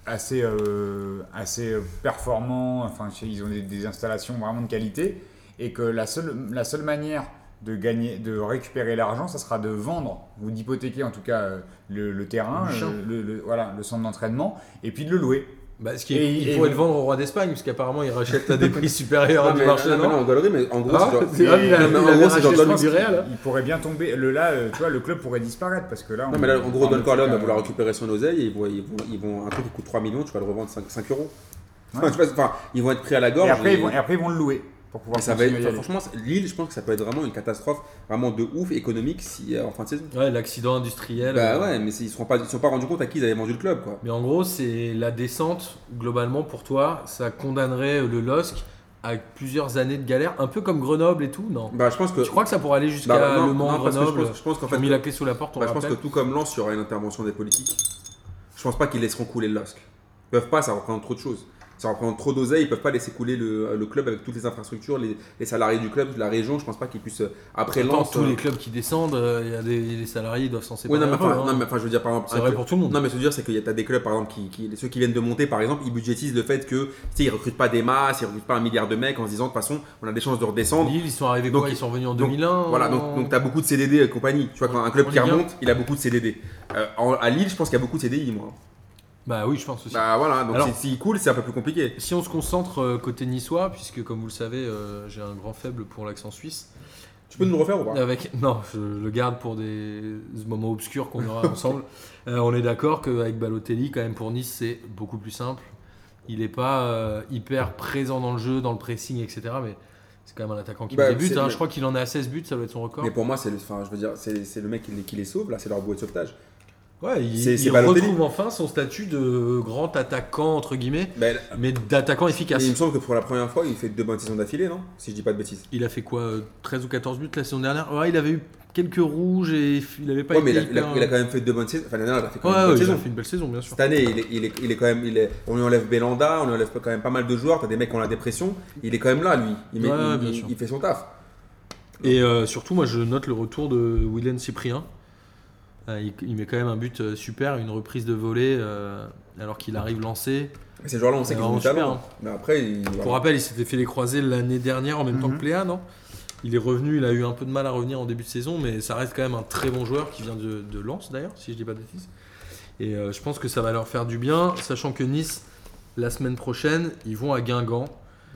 assez, euh, assez euh, performant, enfin ils ont des, des installations vraiment de qualité, et que la seule, la seule manière de gagner, de récupérer l'argent, ça sera de vendre ou d'hypothéquer en tout cas le, le terrain, Le champ. le, le- voilà, le centre d'entraînement, et puis de le louer. Bah, ce qui est, il pourrait le vendre au roi d'Espagne, parce qu'apparemment, il rachète à [laughs] des prix supérieurs Non, du marché. non, non non, on galerie, mais en gros, Ah, c'est genre- il a- Non, il en gros, c'est genre Don- Real. Il pourrait bien tomber, le, là, euh, tu vois, le club pourrait disparaître, parce que là... Non, on- mais là, en gros, Don Corleone va vouloir récupérer son oseille et ils vont, ils vont, ils vont- un truc qui coûte 3 millions, tu vas le revendre 5, 5 euros. Ouais. Enfin, [laughs] tu vois, enfin, ils vont être pris à la gorge. Et après, et- ils vont, et après, ils vont le louer pour pouvoir ça va être, franchement, Lille, je pense que ça peut être vraiment une catastrophe, vraiment de ouf économique si, euh, en fin de saison. Ouais, l'accident industriel. Bah euh, ouais, mais ils ne sont pas, ils sont pas rendus compte à qui ils avaient vendu le club, quoi. Mais en gros, c'est la descente, globalement, pour toi, ça condamnerait le LOSC à plusieurs années de galère, un peu comme Grenoble et tout, non? Bah, je pense que. Tu crois que ça pourrait aller jusqu'à Bah, Le Mans, non, que je Grenoble pense, je pense qu'en Ils ont fait, mis la clé sous la porte, on bah, je pense que tout comme Lens, il y aura une intervention des politiques. Je pense pas qu'ils laisseront couler le LOSC. Ils peuvent pas, ça représente trop de choses. Ça représente trop d'oseille, ils peuvent pas laisser couler le, le club avec toutes les infrastructures, les, les salariés du club, la région. Je pense pas qu'ils puissent. euh, Après Lens. tous euh, les clubs qui descendent, euh, il y a des les salariés ils doivent s'en Oui, séparer. non, mais peu, enfin, hein. non, mais enfin, je veux dire, par exemple. C'est vrai pour tout le monde. Non, mais ce que je veux dire, c'est qu'il y a des clubs, par exemple, qui, qui- ceux qui viennent de monter, par exemple, ils budgétisent le fait que, tu sais, ils recrutent pas des masses, ils recrutent pas un milliard de mecs en se disant, de toute façon, on a des chances de redescendre. Lille, ils sont arrivés Donc, quoi Ils sont revenus en donc, 2001 Voilà, donc, donc tu as beaucoup de CDD et compagnie. Tu vois, quand un club qui remonte, il a beaucoup de CDD. Euh, en- à Lille, je pense qu'il y a beaucoup de CDI, moi. Bah oui, je pense aussi. Bah voilà, donc Alors- si- s'il coule, c'est un peu plus compliqué. Si on se concentre euh, côté niçois, puisque comme vous le savez, euh, j'ai un grand faible pour l'accent suisse. Tu peux nous le refaire ou pas? Avec, non, je le garde pour des moments obscurs qu'on aura [laughs] ensemble. Euh, on est d'accord qu'avec Balotelli, quand même pour Nice, c'est beaucoup plus simple. Il n'est pas hyper présent dans le jeu, dans le pressing, etc. Mais c'est quand même un attaquant qui Bah, débute. c'est hein. le- Je crois qu'il en à 16 buts, ça doit être son record. Mais pour moi, c'est le, enfin, je veux dire, c'est c'est le mec qui les, qui les sauve, là, c'est leur bouée de sauvetage. Ouais, il, c'est- il retrouve enfin son statut de grand attaquant, entre guillemets, Ben, mais d'attaquant efficace. il me semble que pour la première fois, il fait deux bonnes saisons d'affilée, non? Si je dis pas de bêtises. Il a fait quoi euh, 13 ou 14 buts la saison dernière? Ouais, il avait eu quelques rouges et il avait pas Ouais, mais il été a, il a- hyper- il a quand même fait deux bonnes saisons. Enfin, l'année dernière, il a fait quand Ouais, même une ouais, bonne a saison. fait une belle saison, bien sûr. Cette année, il est, il est, il est quand même. Il est, on lui enlève Belanda, on lui enlève quand même pas mal de joueurs. T'as des mecs qui ont la dépression. Il est quand même là, lui. Il, met- Ouais, il- bien il- sûr. il fait son taf. Et euh, surtout, moi, je note le retour de William Cyprien. Euh, il, il met quand même un but euh, super, une reprise de volée, euh, alors qu'il arrive lancé. Mais ces joueurs-là, on sait qu'ils ont du talent. super, Mais après, il, Pour voilà. rappel, il s'était fait les croisés l'année dernière en même temps Mhm. que Pléa, non? Il est revenu, il a eu un peu de mal à revenir en début de saison, mais ça reste quand même un très bon joueur qui vient de, de Lens d'ailleurs, si je dis pas de bêtises. Et euh, je pense que ça va leur faire du bien, sachant que Nice, la semaine prochaine, ils vont à Guingamp,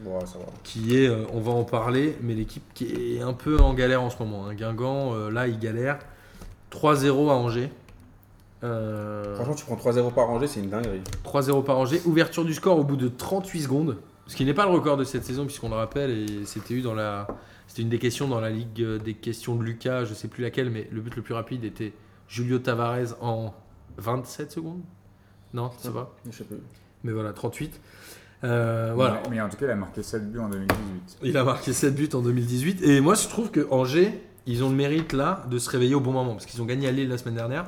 Ouais, ça va. qui est, euh, on va en parler, mais l'équipe qui est un peu en galère en ce moment. hein. Guingamp, euh, là, il galère. 3-0 à Angers. Euh, Franchement, tu prends 3-0 par rangée, c'est une dinguerie. 3-0 par Angers. Ouverture du score au bout de 38 secondes. Ce qui n'est pas le record de cette saison, puisqu'on le rappelle, et c'était eu dans la. C'était une des questions dans la Ligue euh, des questions de Lucas, je sais plus laquelle, mais le but le plus rapide était Julio Tavares en 27 secondes Non, ça va. Je sais plus. Mais voilà, 38. Euh, voilà. Mais, mais en tout cas, il a marqué 7 buts en 2018. Il a marqué 7 buts en 2018. Et moi, je trouve que Angers, ils ont le mérite là de se réveiller au bon moment. Parce qu'ils ont gagné à Lille la semaine dernière.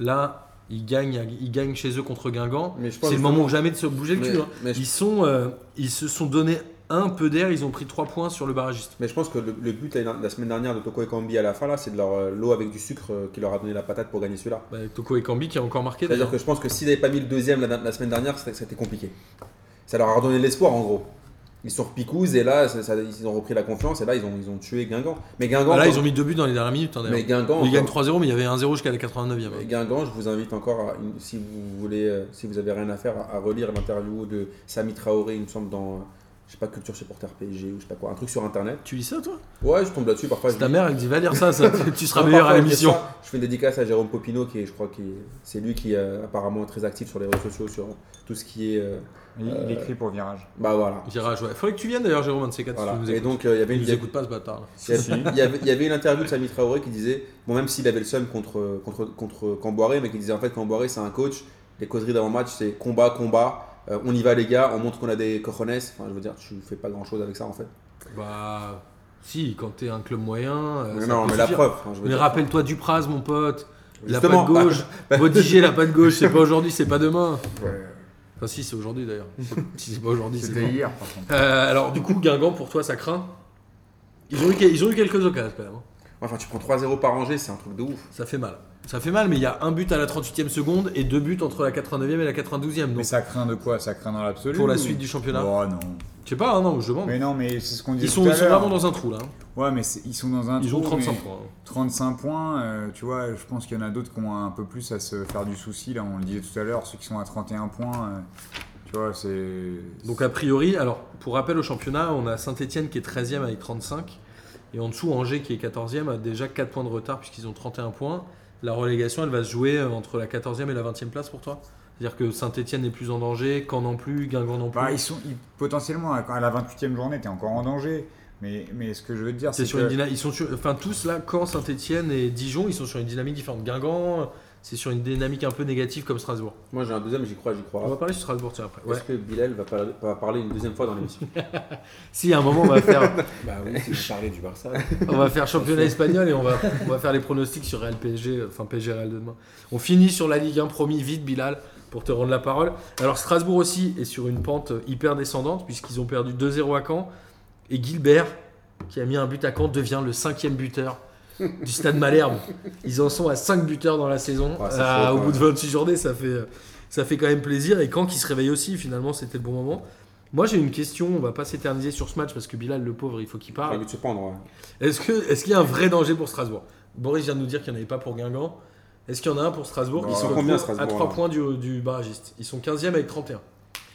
Là, ils gagnent, ils gagnent chez eux contre Guingamp. C'est le moment ou jamais de se bouger le Mais- cul. hein. mais je- Ils, sont, euh, ils se sont donné un peu d'air. Ils ont pris 3 points sur le barragiste. Mais je pense que le, le but la, la semaine dernière de Toko Ekambi à la fin, là, c'est de leur euh, l'eau avec du sucre euh, qui leur a donné la patate pour gagner celui-là. Bah, Toko Ekambi qui a encore marqué. C'est-à-dire que je pense que s'ils n'avaient pas mis le deuxième la, la semaine dernière, c'était c'était compliqué. Ça leur a redonné de l'espoir en gros. Ils sont repicouses et là, ça- ça- ils ont repris la confiance et là, ils ont, ils ont tué Guingamp. Mais Guingamp, Ah, là, quand- ils ont mis 2 buts dans les dernières minutes. hein, mais. Guingamp, ils gagnent encore- 3-0, mais il y avait 1-0 jusqu'à la 89e. mais Guingamp, je vous invite encore, à si vous voulez, euh, si vous avez rien à faire, à, à relire l'interview de Sami Traoré, il me semble, dans, je sais pas, culture supporter PSG ou je sais pas quoi, un truc sur internet. Tu lis ça, toi? Ouais, je tombe là-dessus parfois. je Ta lis- mère, elle dit va lire ça, ça [laughs] tu seras Non, meilleur à l'émission. Je fais une dédicace à Jérôme Popino, qui est, je crois que c'est lui qui est apparemment très actif sur les réseaux sociaux, sur tout ce qui est. euh, Il, il écrit pour Virage. bah voilà. Virage, ouais. Faudrait que tu viennes d'ailleurs, Jérôme, un de ces quatre. si voilà. Et donc, euh, il y avait il une. nous écoute pas, ce bâtard. [laughs] y avait- il y avait une interview de Samy Traoré qui disait, bon même s'il avait le seum contre, contre, contre Camboiré, mais qui disait en fait Camboiré c'est un coach, les causeries d'avant-match c'est combat, combat, euh, on y va les gars, on montre qu'on a des cojones, enfin je veux dire, tu fais pas grand chose avec ça en fait. Bah, si, quand t'es un club moyen. euh, Mais non, peut mais la preuve, enfin, je veux Mais rappelle-toi du Praz, mon pote. La patte gauche. [laughs] Bodiger, la patte gauche, c'est pas aujourd'hui, c'est pas demain. Ouais. Enfin, si, c'est aujourd'hui d'ailleurs. [laughs] si c'est pas aujourd'hui, c'est C'était demain. hier, par contre. Euh, alors, du coup, Guingamp, pour toi, ça craint? Ils ont, eu, ils ont eu quelques occasions quand même. Hein. Enfin tu prends 3-0 par Angers, c'est un truc de ouf. Ça fait mal. Ça fait mal, mais il y a un but à la 38e seconde et deux buts entre la 89e et la 92e. Mais Donc, ça craint de quoi? Ça craint dans l'absolu pour la ou- suite du championnat? Oh non. Je sais pas, hein, non, je demande. Mais non, mais c'est ce qu'on dit Ils sont, ils sont vraiment dans un trou là. hein. Ouais, mais c'est- ils sont dans un Ils trou, ont 35 mais points. 35 points, euh, tu vois, je pense qu'il y en a d'autres qui ont un peu plus à se faire du souci. Là, on le disait tout à l'heure, ceux qui sont à 31 points, euh, tu vois, c'est. Donc a priori, alors pour rappel au championnat, on a Saint-Etienne qui est 13e avec 35 et en dessous Angers qui est 14e a déjà 4 points de retard puisqu'ils ont 31 points. La relégation, elle va se jouer euh, entre la 14e et la 20e place pour toi? C'est-à-dire que Saint-Etienne n'est plus en danger, Caen non plus, Guingamp non plus? Bah, ils sont ils- potentiellement à la 28e journée, t'es encore en danger. Mais, mais ce que je veux te dire, c'est sur que une ils sont sur, enfin tous là, Caen, Saint-Etienne et Dijon, ils sont sur une dynamique différente. Guingamp, c'est sur une dynamique un peu négative comme Strasbourg. Moi j'ai un deuxième, j'y crois, j'y On va crois. parler sur Strasbourg tiens après. Ouais. Est-ce que Bilal va, par- va parler une deuxième fois dans l'émission [laughs] Si à un moment on va faire [laughs] Bah oui, si parlez du Barça. [laughs] On va faire championnat espagnol et on va, on va faire les pronostics sur Real PSG, enfin PSG Real de demain. On finit sur la Ligue 1, promis, vite Bilal, pour te rendre la parole. Alors Strasbourg aussi est sur une pente hyper descendante puisqu'ils ont perdu 2-0 à Caen. Et Gilbert, qui a mis un but à Caen, devient le cinquième buteur [laughs] du Stade Malherbe. Ils en sont à 5 buteurs dans la saison. Ouais, chaud, au quand bout de 28 journées, ça fait, ça fait quand même plaisir. Et Caen qui se réveille aussi, finalement, c'était le bon moment. Moi j'ai une question, on va pas s'éterniser sur ce match parce que Bilal, le pauvre, il faut qu'il parle. de se ouais. Est-ce qu'il y a un vrai danger pour Strasbourg? Boris vient de nous dire qu'il n'y en avait pas pour Guingamp. Est-ce qu'il y en a un pour Strasbourg? Bon, Ils sont combien, à Strasbourg, 3 là? points du, du barragiste? Ils sont 15e avec 31.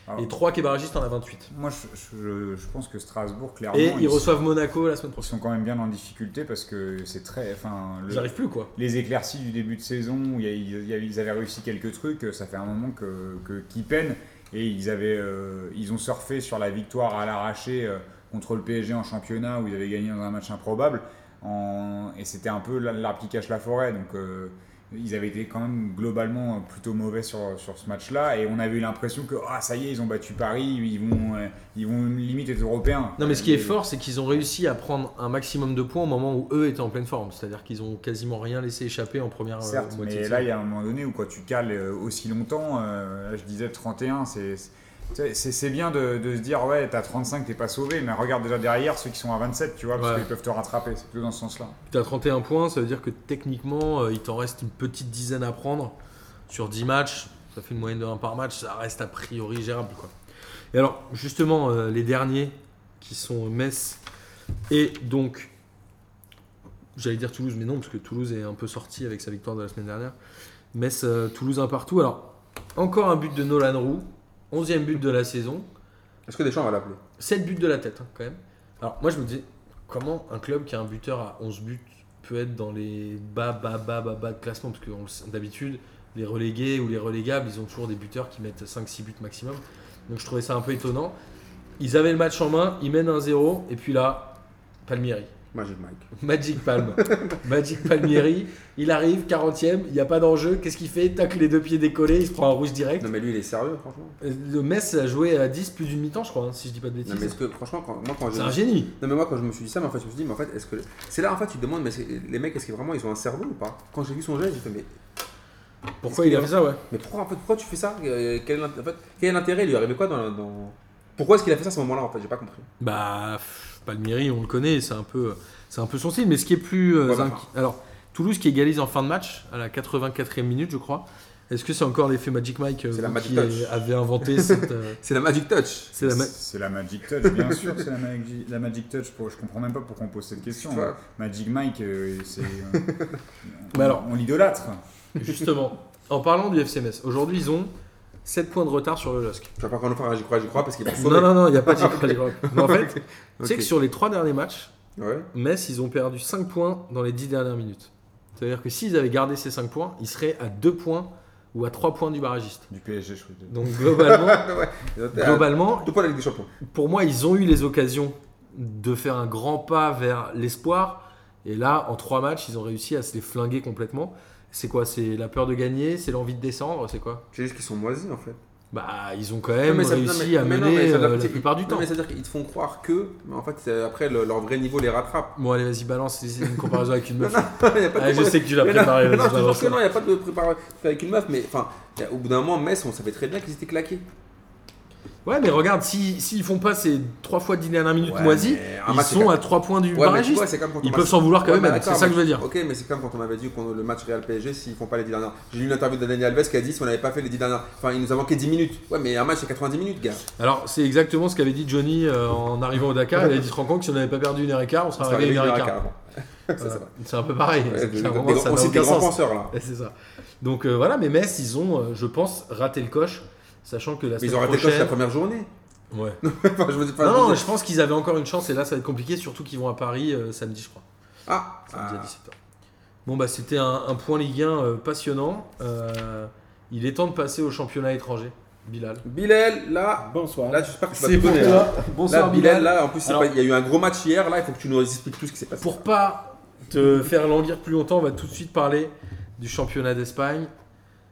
Alors, Et 3 qui est barragiste en a 28. Moi, je, je- je pense que Strasbourg, clairement. Et ils reçoivent Monaco la semaine Ils prochaine. sont quand même bien en difficulté parce que c'est très. Enfin, le- J'arrive plus quoi. les éclaircies du début de saison où il y a- il y a- ils avaient réussi quelques trucs, ça fait un moment que, que- qu'ils peinent et ils avaient euh, ils ont surfé sur la victoire à l'arraché euh, contre le PSG en championnat où ils avaient gagné dans un match improbable en- et c'était un peu l'arbre qui cache la forêt donc euh, ils avaient été quand même globalement plutôt mauvais sur, sur ce match-là et on avait eu l'impression que ah ça y est ils ont battu Paris ils vont euh, ils vont limite être européens Non mais ce qui est fort c'est qu'ils ont réussi à prendre un maximum de points au moment où eux étaient en pleine forme. C'est-à-dire qu'ils ont quasiment rien laissé échapper en première euh, Certes, moitié. mais là, il y a un moment donné où quand tu cales euh, aussi longtemps, euh, là, je disais 31, c'est. C'est- bien de, de se dire, ouais, t'as 35, t'es pas sauvé, mais regarde déjà derrière ceux qui sont à 27, tu vois, parce Ouais. qu'ils peuvent te rattraper. C'est plutôt dans ce sens-là. Tu as 31 points, ça veut dire que techniquement, euh, il t'en reste une petite dizaine à prendre. Sur 10 matchs, ça fait une moyenne de 1 par match, ça reste a priori gérable. Quoi. Et alors, justement, euh, les derniers, qui sont Metz et donc, j'allais dire Toulouse, mais non, parce que Toulouse est un peu sorti avec sa victoire de la semaine dernière. Metz, euh, Toulouse, un partout. Alors, encore un but de Nolan Roux, 11e but de la saison. Est-ce que Deschamps va l'appeler? 7 buts de la tête, hein, quand même. Alors, moi, je me dis, comment un club qui a un buteur à 11 buts peut être dans les bas, bas, bas, bas, bas de classement? Parce que d'habitude, les relégués ou les relégables, ils ont toujours des buteurs qui mettent 5-6 buts maximum. Donc, je trouvais ça un peu étonnant. Ils avaient le match en main, ils mènent 1-0, et puis là, Palmieri. Magic Mike. [laughs] Magic Palm. Magic Palmieri, il arrive, 40ème, il n'y a pas d'enjeu. Qu'est-ce qu'il fait? Tac, les deux pieds décollés, il se prend un rouge direct. Non mais lui il est sérieux franchement. Le Metz a joué à 10 plus d'une mi-temps, je crois, hein, si je dis pas de bêtises. Non mais est-ce que franchement quand, moi quand je C'est un génie. Non mais moi quand je me suis dit ça, mais en fait je me suis dit mais en fait est-ce que c'est là en fait tu te demandes mais les mecs est-ce que vraiment ils ont un cerveau ou pas? Quand j'ai vu son geste j'ai fait mais Pourquoi il a fait ça, ouais? Mais pourquoi en fait pourquoi tu fais ça? Euh, quel, est l'int- en fait, quel est l'intérêt? Il lui arrivait quoi dans, dans... Pourquoi est-ce qu'il a fait ça à ce moment-là en fait? J'ai pas compris. Bah, pff, Palmieri, on le connaît, c'est un peu, c'est un peu son style. Mais ce qui est plus euh, inqui- alors Toulouse qui égalise en fin de match à la 84e minute, je crois. Est-ce que c'est encore l'effet Magic Mike euh, C'est la vous Magic qui Touch. avait inventé [laughs] cette, euh, C'est la Magic Touch. c'est la ma- C'est la Magic Touch, bien sûr, c'est la, Magi- la Magic Touch. Pour, je comprends même pas pourquoi on pose cette question. Vois. Magic Mike, euh, c'est. euh, [laughs] Mais alors- on l'idolâtre. Justement, en parlant du FCMS, aujourd'hui ils ont 7 points de retard sur le LOSC. Je vais pas faire un j'y crois, j'y crois parce qu'il va Non, sauver. non, non, il n'y a pas de j'y crois, j'y crois. Mais en fait, tu sais que sur les 3 derniers matchs, Ouais. Metz, ils ont perdu 5 points dans les 10 dernières minutes. C'est-à-dire que s'ils avaient gardé ces 5 points, ils seraient à 2 points ou à 3 points du barragiste. Du PSG, je crois. Donc globalement, [laughs] ouais. Globalement. Tout pas la Ligue des Champions. pour moi, ils ont eu les occasions de faire un grand pas vers l'espoir. Et là, en 3 matchs, ils ont réussi à se les flinguer complètement. C'est quoi C'est la peur de gagner C'est l'envie de descendre C'est quoi? C'est juste qu'ils sont moisis en fait. Bah, ils ont quand même ça- réussi mais- à non, mener mais ça veut euh, la plupart du non, temps. mais c'est-à-dire qu'ils te font croire que, mais en fait, après, le- leur vrai niveau les rattrape. Bon, allez, vas-y, balance. C'est une comparaison avec une [laughs] meuf. Non, non, il y a pas de Ah, je sais que tu l'as préparé. non, je te jure balance. que non, il n'y a pas de préparation avec une meuf, mais enfin, au bout d'un moment, Metz, on savait très bien qu'ils étaient claqués. Ouais, mais regarde, s'ils si, s'ils font pas ces 3 fois 10 dernières minutes Ouais, moisies, mais un ils match, c'est sont quand- à 3 points du Ouais, mais tu barragiste. vois, c'est comme quand Ils on peuvent s'en vouloir quand Ouais, même, c'est ça que mais- je veux dire. Ok, mais c'est comme quand on m'avait dit qu'on le match Real PSG s'ils font pas les 10 dernières. J'ai lu une interview de Daniel Alves qui a dit si on n'avait pas fait les 10 dernières. Enfin, il nous a manqué 10 minutes. Ouais, mais un match c'est 90 minutes, gars. Alors, c'est exactement ce qu'avait dit Johnny euh, en arrivant au Dakar. Il a dit Tu te rends compte que si on n'avait pas perdu une heure et quart, on serait arrivé à une heure et quart. quart avant. [laughs] Ça, Voilà. ça va. C'est un peu pareil. Ouais, C'est un moment, ça n'a aussi des aucun grands sens. penseurs là. Ouais, C'est ça. Donc euh, voilà, mais Metz, ils ont, euh, je pense, raté le coche, sachant que la Mais ils semaine ont raté coche la prochaine. première journée. Ouais. [laughs] Enfin, je me dis pas. Non, je non, je pense qu'ils avaient encore une chance et là, ça va être compliqué, surtout qu'ils vont à Paris euh, samedi, je crois. Ah, Samedi à ah. 17h. Bon, bah, c'était un, un point Ligue 1 euh, passionnant. Euh, il est temps de passer au championnat étranger. Bilal. Bilal, là, Bonsoir. là, j'espère que tu vas C'est pour connaître. toi. Là, Bonsoir, Bilal, Bilal. là, en plus, c'est Alors- pas- il y a eu un gros match hier. Là, il faut que tu nous expliques tout ce qui s'est passé. Pour pas te faire languir plus longtemps, on va tout de suite parler du championnat d'Espagne.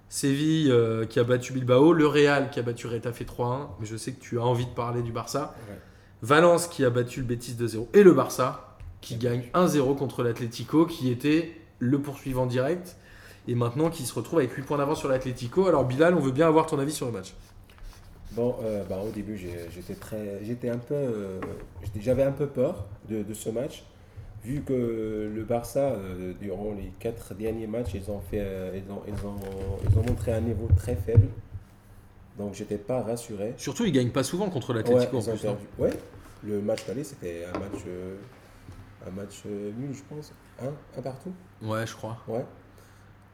Séville euh, qui a battu Bilbao, le Real qui a battu Retafe 3-1, mais je sais que tu as envie de parler du Barça. Ouais. Valence qui a battu le Betis 2-0 et le Barça qui gagne 1-0 contre l'Atlético qui était le poursuivant direct et maintenant qui se retrouve avec 8 points d'avance sur l'Atlético. Alors Bilal, on veut bien avoir ton avis sur le match. Bon, euh, bah, au début, j'étais très, j'étais un peu, euh, j'avais un peu peur de, de ce match, vu que le Barça, euh, durant les quatre derniers matchs, ils ont fait, euh, ils ont, ils ont, ils ont montré un niveau très faible. Donc, j'étais pas rassuré. Surtout, ils gagnent pas souvent contre Ouais, l'Atlético ils en plus. perdu. Ouais, le match d'aller, c'était un match, euh, un match euh, nul, je pense, un, un partout. Ouais, je crois. Ouais.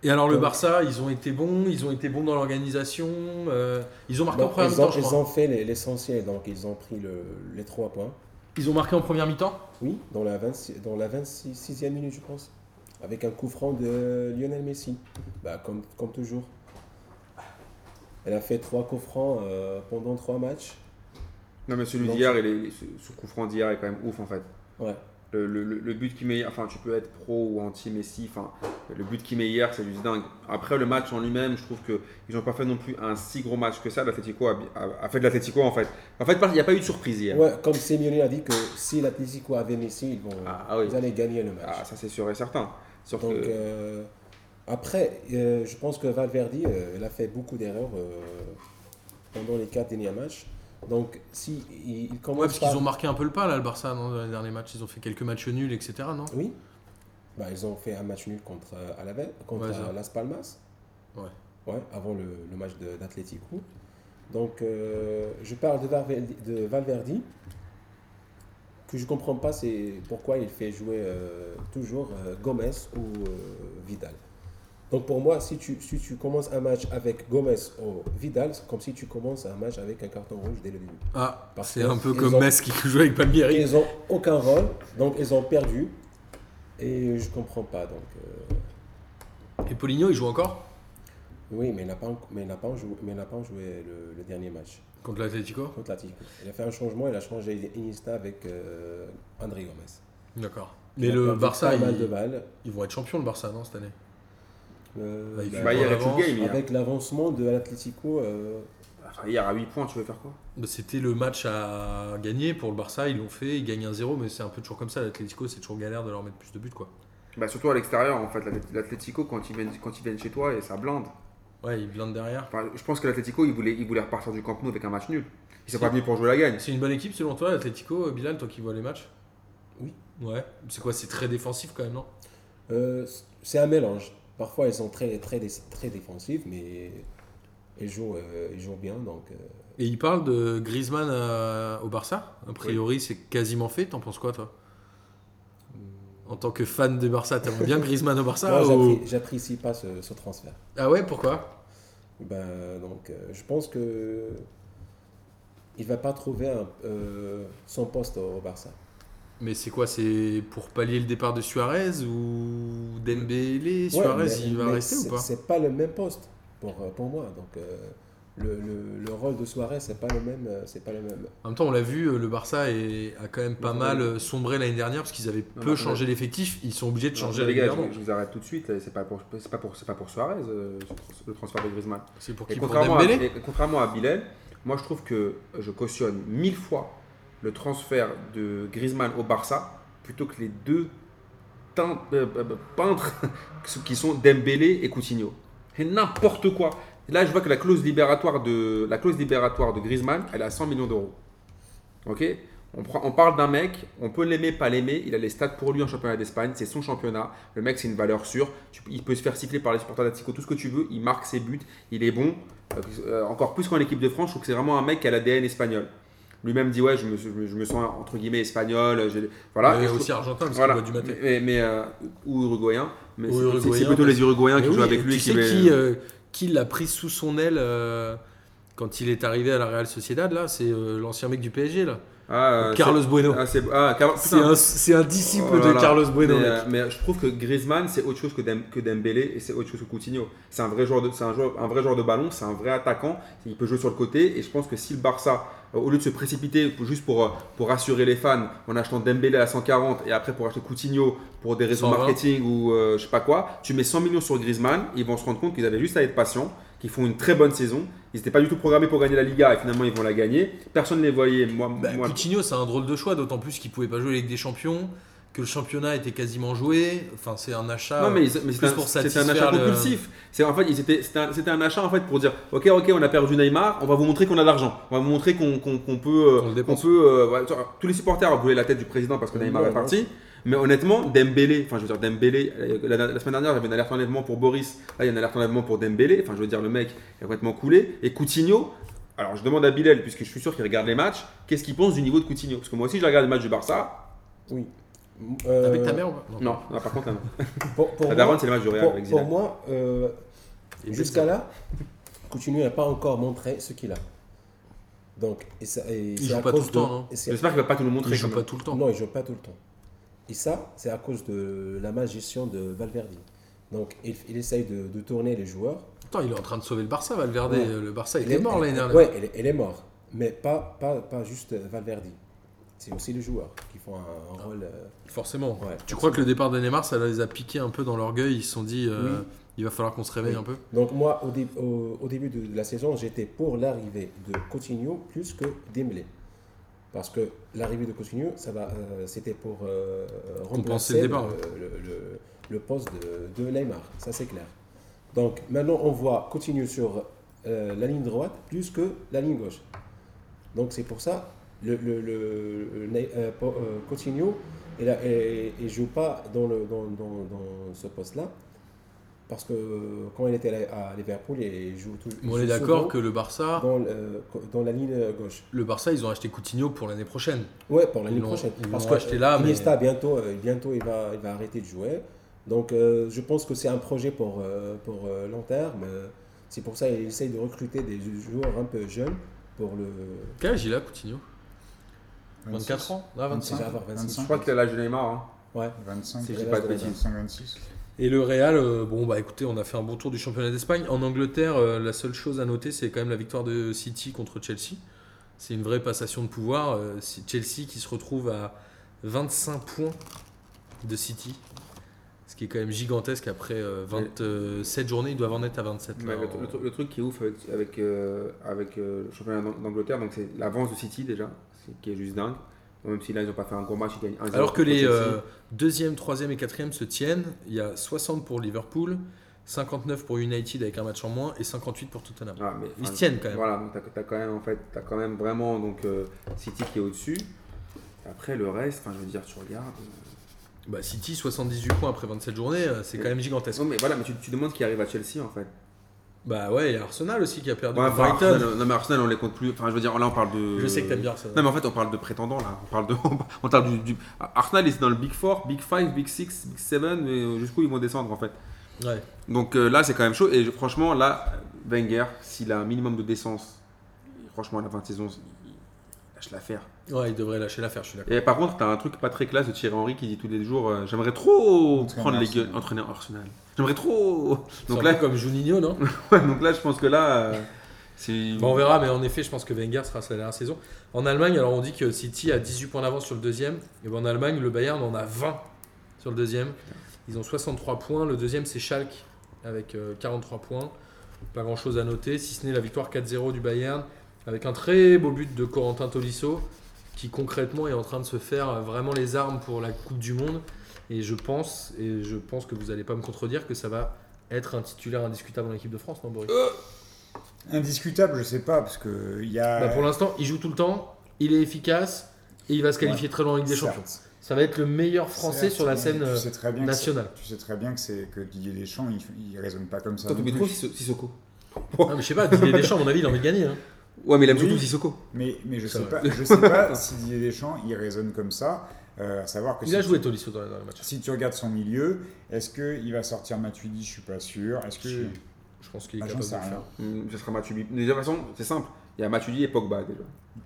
Et alors le Barça, ils ont été bons, ils ont été bons dans l'organisation, euh, ils ont marqué en Donc, première ils, ont, je ils crois. ont fait les- l'essentiel, donc ils ont pris le- les trois points. Ils ont marqué en première mi-temps Oui, dans la, 26, dans la 26e minute, je pense. Avec un coup franc de Lionel Messi. Bah, comme, comme toujours. Elle a fait trois coups francs euh, pendant trois matchs. Non, mais celui d'hier, il est- ce ce coup franc d'hier est quand même ouf en fait. Ouais. Le, le- le- le but qu'il met, enfin tu peux être pro ou anti-Messi, enfin le but qu'il met hier c'est juste dingue. Après le match en lui-même, je trouve qu'ils n'ont pas fait non plus un si gros match que ça. L'Atletico a, a- a fait de l'Atletico en fait. En fait, il n'y a pas eu de surprise hier. ouais. Comme Simeone a dit que si l'Atlético avait Messi, ils, vont, Ah, ah oui. ils allaient gagner le match. Ah, ça c'est sûr et certain. Sauf Donc, que- euh, après, euh, je pense que Valverde, euh, il a fait beaucoup d'erreurs pendant les quatre derniers matchs. Donc, si il, il commence Ouais, parce par- qu'ils ont marqué un peu le pas là, le Barça, non, dans les derniers matchs. Ils ont fait quelques matchs nuls, etc. Non? Oui. Bah, ils ont fait un match nul contre euh, Alaves, contre Ouais, euh, Las Palmas. Ouais. Ouais, avant le, le match d'Atlético. Donc, euh, je parle de Valverde, de Valverde. Que je comprends pas, c'est pourquoi il fait jouer euh, toujours euh, Gomez ou Vidal. Donc, pour moi, si tu, si tu commences un match avec Gomez ou Vidal, c'est comme si tu commences un match avec un carton rouge dès le début. Ah, Parce c'est un peu comme ont- Metz qui joue avec Palmieri. Ils n'ont aucun rôle, donc ils ont perdu. Et je comprends pas. Donc, euh, Et Poligno, il joue encore? Oui, mais il n'a pas, mais il n'a pas joué, mais il n'a pas joué le, le dernier match contre l'Atlético? Contre l'Atlético. Il a fait un changement, il a changé Iniesta avec euh, André Gomez. D'accord. Mais le Barça, ils, ils vont être champions, le Barça, non, cette année? Euh, Avec bah, bah, hier, il avance. game hier. avec l'avancement de l'Atlético, euh, Enfin, hier à 8 points, tu veux faire quoi? Bah, C'était le match à gagner pour le Barça, ils l'ont fait, ils gagnent 1-0, mais c'est un peu toujours comme ça. L'Atlético, c'est toujours galère de leur mettre plus de buts, quoi. Bah surtout à l'extérieur en fait, l'Atlé- l'Atlético quand ils viennent quand ils viennent chez toi et ça blinde. Ouais, ils blindent derrière. Enfin, je pense que l'Atlético il voulait il voulait repartir du Camp Nou avec un match nul. Ils sont Si. pas venus pour jouer la gagne. C'est une bonne équipe selon toi, l'Atlético, Bilal, toi qui vois les matchs? Oui. Ouais. C'est quoi C'est très défensif quand même, non? Euh, c'est un mélange. Parfois, ils sont très, très, très défensifs, mais ils jouent, euh, ils jouent bien. Donc, euh, Et il parle de Griezmann au Barça. A priori, c'est quasiment fait. T'en penses quoi, toi? En tant que fan de Barça, t'aimes bien Griezmann au Barça [laughs] ou- j'appré- j'apprécie pas ce, ce transfert. Ah ouais, pourquoi? Ben, donc, euh, je pense que il va pas trouver un- son poste au Barça. Mais c'est quoi C'est pour pallier le départ de Suarez ou Dembélé Ouais, Suarez, mais- il va rester ou pas C'est pas le même poste pour, euh, pour moi. Donc, euh, le, le- le rôle de Suarez, c'est pas le même. euh, C'est pas le même. En même temps, on l'a vu, le Barça est- a quand même pas mal sombré l'année dernière parce qu'ils avaient Non, peu non, changé l'effectif. Ils sont obligés de changer les gars, je, je vous arrête tout de suite. C'est pas pour, c'est pas pour, c'est pas pour Suarez euh, le transfert de Griezmann. C'est pour Et qui Pour contrairement, à, Dembélé et contrairement à Bilal, moi je trouve que je cautionne mille fois le transfert de Griezmann au Barça plutôt que les deux teint- euh, euh, peintres [laughs] qui sont Dembélé et Coutinho. C'est n'importe quoi. Là, je vois que la clause libératoire de, la clause libératoire de Griezmann, elle est à 100 millions d'euros. Ok? On, parle d'un mec, on peut l'aimer, pas l'aimer. Il a les stats pour lui en championnat d'Espagne, c'est son championnat. Le mec, c'est une valeur sûre. Il peut se faire cycler par les supporters d'Atletico, tout ce que tu veux. Il marque ses buts, il est bon. Euh, euh, encore plus qu'en équipe de France, je trouve que c'est vraiment un mec qui a l'ADN espagnol. Lui-même dit ouais, je me, je me- sens entre guillemets espagnol. Voilà. Mais Et aussi trouve- argentin parce voilà. du maté. Mais, mais, euh, ou uruguayen. Mais c'est- plutôt les Uruguayens Mais qui oui, jouent avec lui. Tu qui sais qui, euh, qui l'a pris sous son aile euh, quand il est arrivé à la Real Sociedad là C'est euh, l'ancien mec du PSG là. Ah, Carlos Bueno. Ah, c'est ah, Car- un, disciple Oh de. Carlos Bueno. Mais, mec. mais je trouve que Griezmann, c'est autre chose que, Dem- que Dembélé et c'est autre chose que Coutinho. C'est un vrai joueur de, un joueur, un vrai joueur de ballon, c'est un vrai attaquant. Il peut jouer sur le côté et je pense que si le Barça, euh, au lieu de se précipiter juste pour, euh, pour rassurer les fans en achetant Dembélé à 140 et après pour acheter Coutinho pour des raisons 120. marketing ou euh, je sais pas quoi, tu mets 100 millions sur Griezmann, ils vont se rendre compte qu'ils avaient juste à être patients, qu'ils font une très bonne saison. Ils n'étaient pas du tout programmés pour gagner la Liga et finalement ils vont la gagner. Personne ne les voyait. Moi, Bah, moi- Coutinho, c'est un drôle de choix, d'autant plus qu'il pouvait pas jouer avec des champions, que le championnat était quasiment joué. Enfin, c'est un achat. Non, mais, mais plus c'était un, un achat le- compulsif. C'est en fait, c'était un, achat en fait pour dire, ok, ok, on a perdu Neymar, on va vous montrer qu'on a de l'argent, on va vous montrer qu'on peut, euh, Qu'on le qu'on dépense. peut. euh, tous les supporters voulaient la tête du président parce que Neymar Ouais, est parti. Mais honnêtement, Dembélé, enfin je veux dire Dembélé, la, la semaine dernière il y avait une alerte enlèvement pour Boris, là il y a une alerte enlèvement pour Dembélé, enfin je veux dire le mec est complètement coulé. Et Coutinho, alors je demande à Bilal, puisque je suis sûr qu'il regarde les matchs, qu'est-ce qu'il pense du niveau de Coutinho? Parce que moi aussi je regarde les matchs du Barça. Oui. Euh, Avec ta mère ou pas? Non, non, par contre, là, non. [laughs] Pour, pour La moi, daronne c'est les matchs du Real pour, avec pour Zidane. moi, euh, jusqu'à là, Coutinho n'a pas encore montré ce qu'il a. Donc, et ça, et Il joue pas tout le temps, J'espère qu'il va pas tout nous Il montrer. joue quand pas tout le temps. Non, il joue pas tout le temps. Et ça, c'est à cause de la gestion de Valverde. Donc, il, il essaye de, de tourner les joueurs. Attends, il est en train de sauver le Barça, Valverde. Ouais. Le Barça Il est- mort l'année dernière. Ouais, il est, il est mort. Mais pas, pas, pas juste Valverde. C'est aussi les joueurs qui font un, un rôle. euh, Forcément. ouais, Tu crois que le départ de Neymar, ça les a piqués un peu dans l'orgueil? Ils se sont dit, euh, Oui. il va falloir qu'on se réveille Oui. un peu? Donc moi, au, dé- au- au début de la saison, j'étais pour l'arrivée de Coutinho plus que Dembélé. Parce que l'arrivée de Coutinho, ça va, euh, c'était pour euh, Compenser remplacer le le, départ. le- le- le poste de, de Neymar. Ça, c'est clair. Donc maintenant, on voit Coutinho sur euh, la ligne droite plus que la ligne gauche. Donc c'est pour ça, le, euh, euh, Coutinho, il ne joue pas dans, le, dans, dans, dans ce poste-là. Parce que quand il était à Liverpool, il joue toujours. On est d'accord que le Barça, Dans, le- dans la ligne gauche. le Barça, ils ont acheté Coutinho pour l'année prochaine. Ouais, pour l'année prochaine. ils Parce que acheté là, mais- Iniesta, bientôt, euh, bientôt il, va, il va arrêter de jouer. Donc, euh, je pense que c'est un projet pour, euh, pour euh, long terme. Euh, C'est pour ça qu'il essaye de recruter des joueurs un peu jeunes pour le. Quel âge il a, Coutinho? 24 ans Ah, 25. Il va avoir 26. Je crois que c'est l'âge de Neymar. hein. Ouais. 25, Si je pas de de bêtises. 25, 26. Et le Real, euh, bon bah écoutez, on a fait un bon tour du championnat d'Espagne. En Angleterre, euh, la seule chose à noter, c'est quand même la victoire de City contre Chelsea. C'est une vraie passation de pouvoir. Euh, c'est Chelsea qui se retrouve à 25 points de City. Ce qui est quand même gigantesque après euh, 27 journées, ils doivent en être à 27. Mais là, le, en- le truc- qui est ouf avec, avec, euh, avec, euh, le championnat d'Ang- d'Angleterre, donc c'est l'avance de City déjà, qui est juste dingue. Même si là ils n'ont pas fait un gros match, ils gagnent 1-0 Alors que les euh, deuxième, troisième et quatrième se tiennent, il y a 60 pour Liverpool, 59 pour United avec un match en moins et 58 pour Tottenham. Ah, mais, Ils se tiennent quand même. Voilà, donc t'as as quand même en fait, t'as quand même vraiment donc euh, City qui est au-dessus. Après le reste, enfin je veux dire, tu regardes. euh, Bah, City, 78 points après 27 journées, c'est quand même gigantesque. Non mais voilà, mais tu, tu demandes ce qui arrive à Chelsea en fait. Bah ouais, il y a Arsenal aussi qui a perdu Ouais, enfin. Arsenal, non mais Arsenal on les compte plus. Enfin je veux dire, là on parle de. Je sais que t'aimes bien ça. Non mais en fait on parle de prétendants là. On parle de. [laughs] On parle du, du- Arsenal est dans le Big 4, Big 5, Big 6, Big 7, mais euh, jusqu'où ils vont descendre en fait. Ouais. Donc euh, là, c'est quand même chaud. Et je- franchement, là, Wenger, s'il a un minimum de décence, franchement, à la fin de saison, lâche l'affaire. Ouais, il devrait lâcher l'affaire, je suis d'accord. Et par contre, t'as un truc pas très classe de Thierry Henry qui dit tous les jours euh, J'aimerais trop Entraîneur prendre les Arsenal. gueules, entraîneur Arsenal. J'aimerais trop. Donc là, là, comme Juninho, non [laughs] ouais, donc là, je pense que là, euh, c'est. Bon, on verra, mais en effet, je pense que Wenger sera sa dernière saison. En Allemagne, alors on dit que City a 18 points d'avance sur le deuxième. Et ben en Allemagne, le Bayern en a 20 sur le deuxième. Ils ont 63 points. Le deuxième, c'est Schalke avec euh, 43 points. Pas grand chose à noter, si ce n'est la victoire 4-0 du Bayern avec un très beau but de Corentin Tolisso qui concrètement est en train de se faire euh, vraiment les armes pour la Coupe du Monde. Et je pense, et je pense que vous n'allez pas me contredire, que ça va être un titulaire indiscutable en équipe de France, non, Boris? Indiscutable, je sais pas, parce que il y a. Bah, pour l'instant, il joue tout le temps, il est efficace et il va se qualifier très loin en Ligue des Certes. Champions. Ça va être le meilleur français sur la scène tu euh, sais très bien que nationale. Tu sais très bien que, c'est, que Didier Deschamps, il, il raisonne pas comme ça. Toi, non t'oublies plus. trop Sisso- Sissoko. Ah, mais je sais pas, Didier Deschamps, à mon avis, il a envie de gagner. hein. Ouais, mais il aime Oui. surtout Sissoko. Mais, mais je sais vrai. pas, je [laughs] sais pas si Didier Deschamps, il raisonne comme ça. euh, à savoir que Il si a tu- joué Tolisso dans, dans le match. Si tu regardes son milieu, est-ce qu'il va sortir Matuidi Je suis pas sûr. Est-ce que. Je pense qu'il est Ah, j'en capable de le faire. rien. Ce sera Matuidi. De toute façon, c'est simple. Il y a Matuidi et Pogba déjà.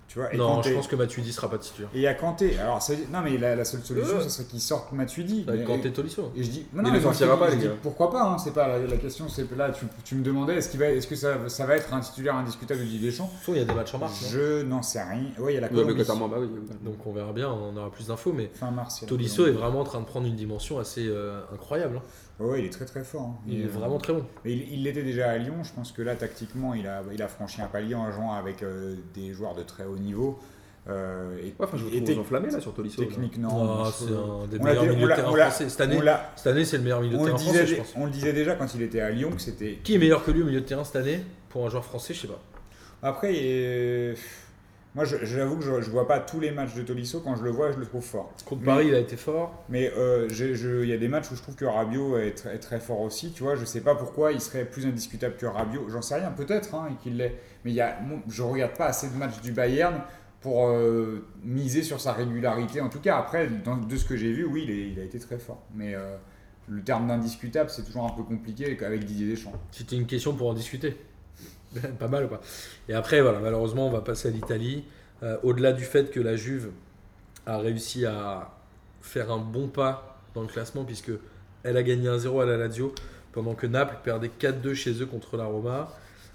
Tu vois, et Non, Kanté. je pense que Matuidi sera pas titulaire. Et il y a Kanté. Alors, non, mais la, la seule solution, Euh. ce serait qu'il sorte Matuidi. Mais- Kanté Tolisso. Et je dis, Il non, le mais sortira pas, les je gars. dis, Pourquoi pas hein, C'est pas la, la question. C'est là, tu, tu me demandais, est-ce qu'il va, est-ce que ça, ça va être un titulaire indiscutable de Didier Deschamps il y a des matchs en mars. non Je n'en sais rien. Oui, il y a la Ouais, mais Colombie. bah oui. Donc on verra bien, on aura plus d'infos. Mais Fin mars. Tolisso est vraiment en train de prendre une dimension assez euh, incroyable. hein. Ouais, il est très très fort. hein. Il est euh, vraiment très bon. mais il l'était déjà à Lyon. Je pense que là, tactiquement, il a, il a franchi un palier en jouant avec euh, des joueurs de très haut niveau. Euh, et, Ouais, enfin, je vous trouve enflammé là sur Tolisso. technique, non. Ah, je c'est un des meilleurs milieux de terrain français. Cette année, cette année c'est le meilleur milieu de on le, terrain disait, français, je pense. on le disait déjà quand il était à Lyon que c'était. Qui est meilleur que lui au milieu de terrain cette année Pour un joueur français, je sais pas. Après, il est- moi, j'avoue que je, je vois pas tous les matchs de Tolisso. Quand je le vois, je le trouve fort. Contre Mais- Paris, il a été fort. Mais euh, il y a des matchs où je trouve que Rabiot est, très- est très fort aussi. Tu vois, je sais pas pourquoi il serait plus indiscutable que Rabiot. J'en sais rien, peut-être, hein, et qu'il l'est. Mais il y a, je regarde pas assez de matchs du Bayern pour euh, miser sur sa régularité. En tout cas, après, dans- de ce que j'ai vu, oui, il, est- il a été très fort. Mais euh, le terme d'indiscutable, c'est toujours un peu compliqué avec Didier Deschamps. C'était une question pour en discuter. [laughs] pas mal ou pas Et après, voilà, malheureusement, on va passer à l'Italie. Euh, Au-delà du fait que la Juve a réussi à faire un bon pas dans le classement, puisque elle a gagné 1-0 à la Lazio, pendant que Naples perdait 4-2 chez eux contre la Roma.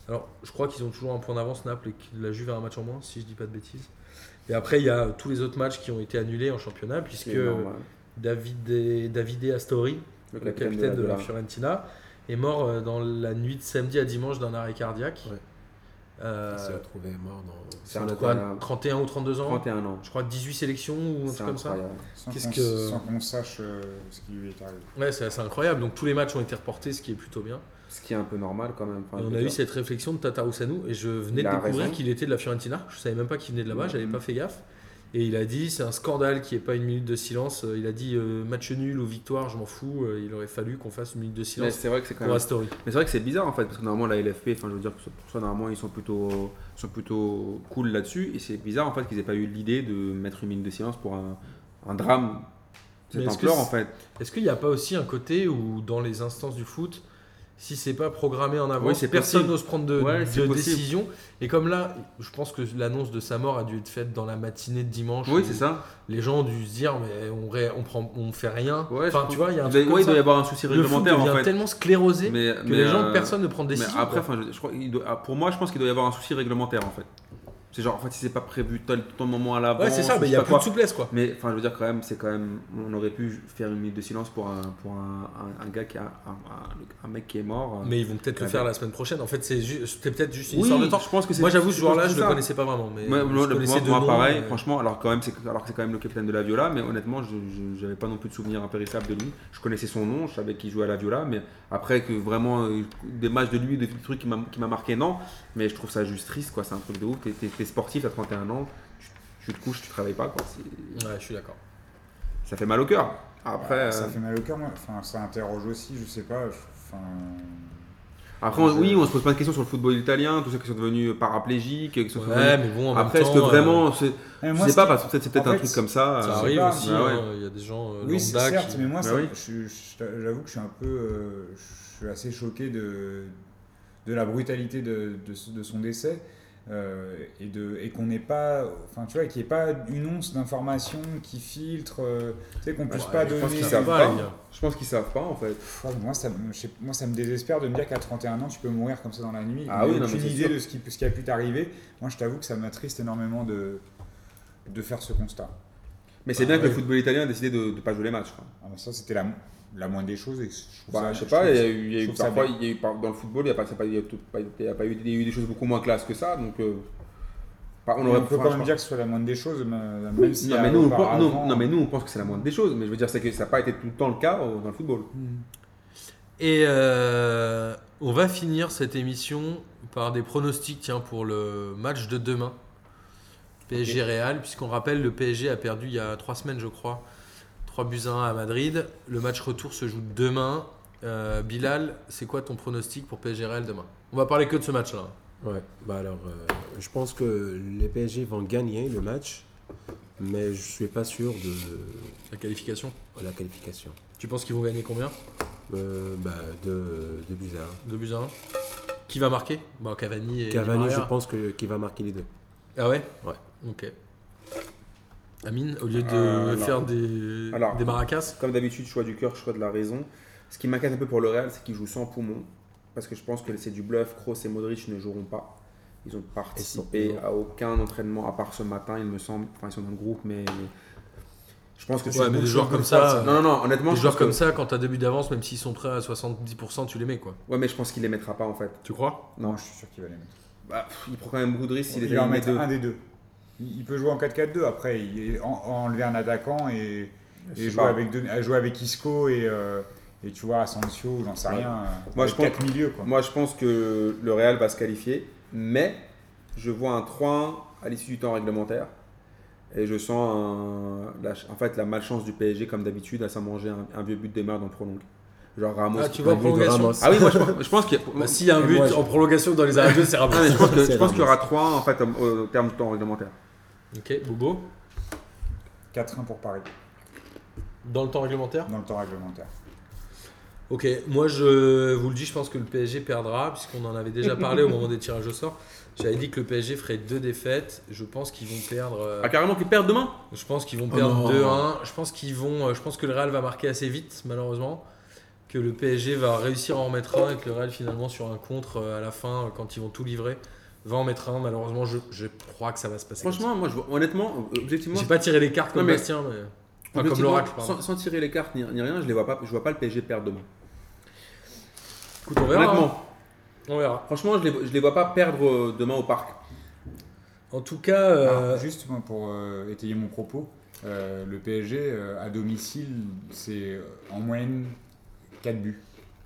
Alors, je crois qu'ils ont toujours un point d'avance, Naples, et que la Juve a un match en moins, si je dis pas de bêtises. Et après, il y a tous les autres matchs qui ont été annulés en championnat, puisque. Davide, Davide Astori, le capitaine, de, la, Fiorentina, est mort euh, dans la nuit de samedi à dimanche d'un arrêt cardiaque. Ouais. Euh, Il s'est retrouvé mort dans. C'est c'est un quoi, incroyable. 31 ou 32 ans 31 ans. Je crois 18 sélections ou un truc comme ça. incroyable. Sans Qu'est-ce que- sans qu'on sache euh, ce qui lui est arrivé. Ouais, c'est incroyable. Donc tous les matchs ont été reportés, ce qui est plutôt bien. Ce qui est un peu normal quand même. Enfin, on a eu cette réflexion de Tata Roussanu et je venais Il de découvrir qu'il était de la Fiorentina. Je savais même pas qu'il venait de là-bas, j'avais Mhm. pas fait gaffe. Et il a dit c'est un scandale qu'il n'y ait pas une minute de silence. Euh, Il a dit euh, match nul ou victoire, je m'en fous. Euh, Il aurait fallu qu'on fasse une minute de silence c'est vrai que c'est quand pour même. Astori. Mais c'est vrai que c'est bizarre en fait, parce que normalement la LFP, enfin je veux dire que pour ça normalement ils sont plutôt, sont plutôt cool là-dessus, et c'est bizarre en fait qu'ils aient pas eu l'idée de mettre une minute de silence pour un, un drame ampleur c'est- en fait. Est-ce qu'il n'y a pas aussi un côté où dans les instances du foot, si c'est pas programmé en avance, Oui, personne n'ose prendre de, Ouais, de décision. Et comme là, je pense que l'annonce de sa mort a dû être faite dans la matinée de dimanche. Oui c'est ça. Les gens ont dû se dire mais on, ré- on prend, on fait rien. Ouais, enfin, tu vois, il y a un il doit, ouais, il doit y avoir un souci Le foot réglementaire en fait. tellement sclérosé Mais, que mais, les gens, euh, personne ne prend de mais décision. après, quoi. enfin, je, je crois, doit- pour moi, je pense qu'il doit y avoir un souci réglementaire en fait. C'est genre, en fait, si c'est pas prévu tel, tel moment à l'avance. ouais, c'est ça, mais il y a plus de souplesse quoi. Mais enfin, je veux dire quand même, c'est quand même, on aurait pu faire une minute de silence pour un, pour un, un, un gars qui a, un, un- mec qui est mort. Mais ils vont peut-être le faire la semaine prochaine. En fait, c'est peut-être juste une oui, histoire de temps. je pense que. Moi, j'avoue, ce joueur-là, je le connaissais pas vraiment. Mais Moi, je moi, connaissais moi, de moi, nom, pareil, mais- franchement, alors quand même, c'est alors que c'est quand même le capitaine de la Viola, mais honnêtement, je n'avais pas non plus de souvenir impérissable de lui. Je connaissais son nom, je savais qu'il jouait à la Viola, mais après que vraiment euh, des matchs de lui, des trucs qui m'a marqué, non. Mais je trouve ça juste triste, quoi. C'est un truc de ouf. T'es- sportif, t'as 31 ans, tu, tu te couches, tu travailles pas, quoi. C'est- Ouais, je suis d'accord. Ça fait mal au cœur. Après, Bah, ça euh, fait mal au cœur, moi. Enfin, ça interroge aussi, je sais pas. Enfin, après, on- oui, on se pose plein de questions sur le football italien, tous ceux qui sont devenus paraplégiques, qui sont Ouais, devenus- mais bon, en Après, est-ce que vraiment, c'est- mais je sais pas, parce que peut-être c'est peut-être un truc comme ça. Ça euh, arrive pas, aussi. ouais. hein, Il y a des gens euh, Oui, c'est lambda certes, qui- mais moi, Bah ça- oui. je- je- j'avoue que je suis un peu, euh, je suis assez choqué de, de la brutalité de, de, de son décès. Euh, et, de, et qu'on n'ait pas, enfin tu vois, qu'il n'y ait pas une once d'information qui filtre, euh, tu sais, qu'on puisse Ouais, pas je pense donner. qu'ils Ça savent pas. les gars. Je pense qu'ils savent pas en fait. Pff, moi, ça, me- sais- moi, ça me désespère de me dire qu'à 31 ans, tu peux mourir comme ça dans la nuit. Ah oui, aucune idée sûr. de ce qui, ce qui a pu t'arriver. Moi, je t'avoue que ça m'attriste énormément de, de faire ce constat. Mais c'est Ah bien que ouais. le football italien a décidé de ne pas jouer les matchs. quoi. Ah, mais ça, c'était la, la moindre des choses. Et je Bah, ça- je sais je pas, il y a eu, y a parfois, bien. il y a eu par- dans le football, il y a pas, c'est pas, il y a tout- pas- il y a pas eu, il y a eu des choses beaucoup moins classes que ça, donc euh, pas- on on peut quand même dire que ce soit la moindre des choses, si non, mais nous, on pense, auparavant- non, non, mais nous, on pense que c'est la moindre des choses. Mais je veux dire, c'est que ça n'a pas été tout le temps le cas euh, dans le football. Et euh, on va finir cette émission par des pronostics tiens, pour le match de demain. PSG Real, puisqu'on rappelle, le PSG a perdu il y a trois semaines, je crois, 3 buts à 1 à Madrid. Le match retour se joue demain. Euh, Bilal, c'est quoi ton pronostic pour PSG Real demain? On va parler que de ce match-là. Ouais, bah alors, euh, je pense que les PSG vont gagner le match, mais je suis pas sûr de La qualification? la qualification. Tu penses qu'ils vont gagner combien? Euh, bah, de, de Bizarre. 2 buts à 1 Qui va marquer? Bon, Cavani et Cavani, Maria. je pense qu'il va marquer les deux. Ah ouais? Ouais. Ok. Amine, au lieu de Euh, faire des, Alors. des maracas Comme d'habitude, choix du cœur, choix de la raison. Ce qui m'inquiète un peu pour le Real, c'est qu'ils jouent sans poumon. Parce que je pense que c'est du bluff. Kroos et Modric ne joueront pas. Ils ont participé à aucun entraînement à part ce matin, il me semble. Enfin, ils sont dans le groupe, mais. mais Je pense que Ouais, tu- mais des joueurs comme ça, Non, non, non, honnêtement. des joueurs comme que- ça, quand t'as deux buts d'avance, même s'ils sont prêts à 70%, tu les mets quoi. Ouais, mais je pense qu'il les mettra pas en fait. Tu crois? Non, je suis sûr qu'il va les mettre. Bah, pff, il prend quand même beaucoup de risques s'il il va en met mettre deux. un des deux. Il il peut jouer en 4-4-2 après, il, en, enlever un attaquant et, et jouer, avec deux- jouer avec Isco et, euh, et tu vois Asensio, j'en sais Ouais. rien. Moi, je pense- quatre milieux quoi. Moi, je pense que le Real va se qualifier, mais je vois un 3-1 à l'issue du temps réglementaire. Et je sens un- la, en fait, la malchance du PSG, comme d'habitude, à s'en manger un, un vieux but de merde en prolongue. Genre Ramos. Ah, tu vois prolongation Ramos. Ah oui, moi je pense, je pense qu'il y a. Bah, s'il y a un Et but moi, je- en prolongation dans les arrêts de jeu, c'est Ah, mais rapide. je pense qu'il y Ramos. aura 3-1 en fait au, au terme du temps réglementaire. Ok, Bobo 4-1 pour Paris, Dans le temps réglementaire dans le temps réglementaire. Ok, moi je vous le dis, je pense que le PSG perdra, puisqu'on en avait déjà parlé au moment des tirages au sort. J'avais dit que le PSG ferait deux défaites. Je pense qu'ils vont perdre. euh, Ah, carrément qu'ils perdent demain? Je pense qu'ils vont Oh perdre non. 2-1. Je pense qu'ils vont. euh, Je pense que le Real va marquer assez vite, malheureusement. Que le PSG va réussir à en mettre un et que le Real finalement sur un contre euh, à la fin, quand ils vont tout livrer, va en mettre un. Malheureusement, je, je crois que ça va se passer. Franchement, moi, je vois, honnêtement, euh, objectivement, j'ai pas tiré les cartes comme Non, mais- Bastien, mais enfin, comme l'oracle. sans, sans tirer les cartes ni, ni rien, je les vois pas, je vois pas le PSG perdre demain. Écoute, on verra. hein. Honnêtement, On verra. franchement, je les, je les vois pas perdre euh, demain au parc. En tout cas, euh, Alors, juste moi, pour euh, étayer mon propos, euh, le PSG euh, à domicile, c'est euh, en moyenne 4 buts.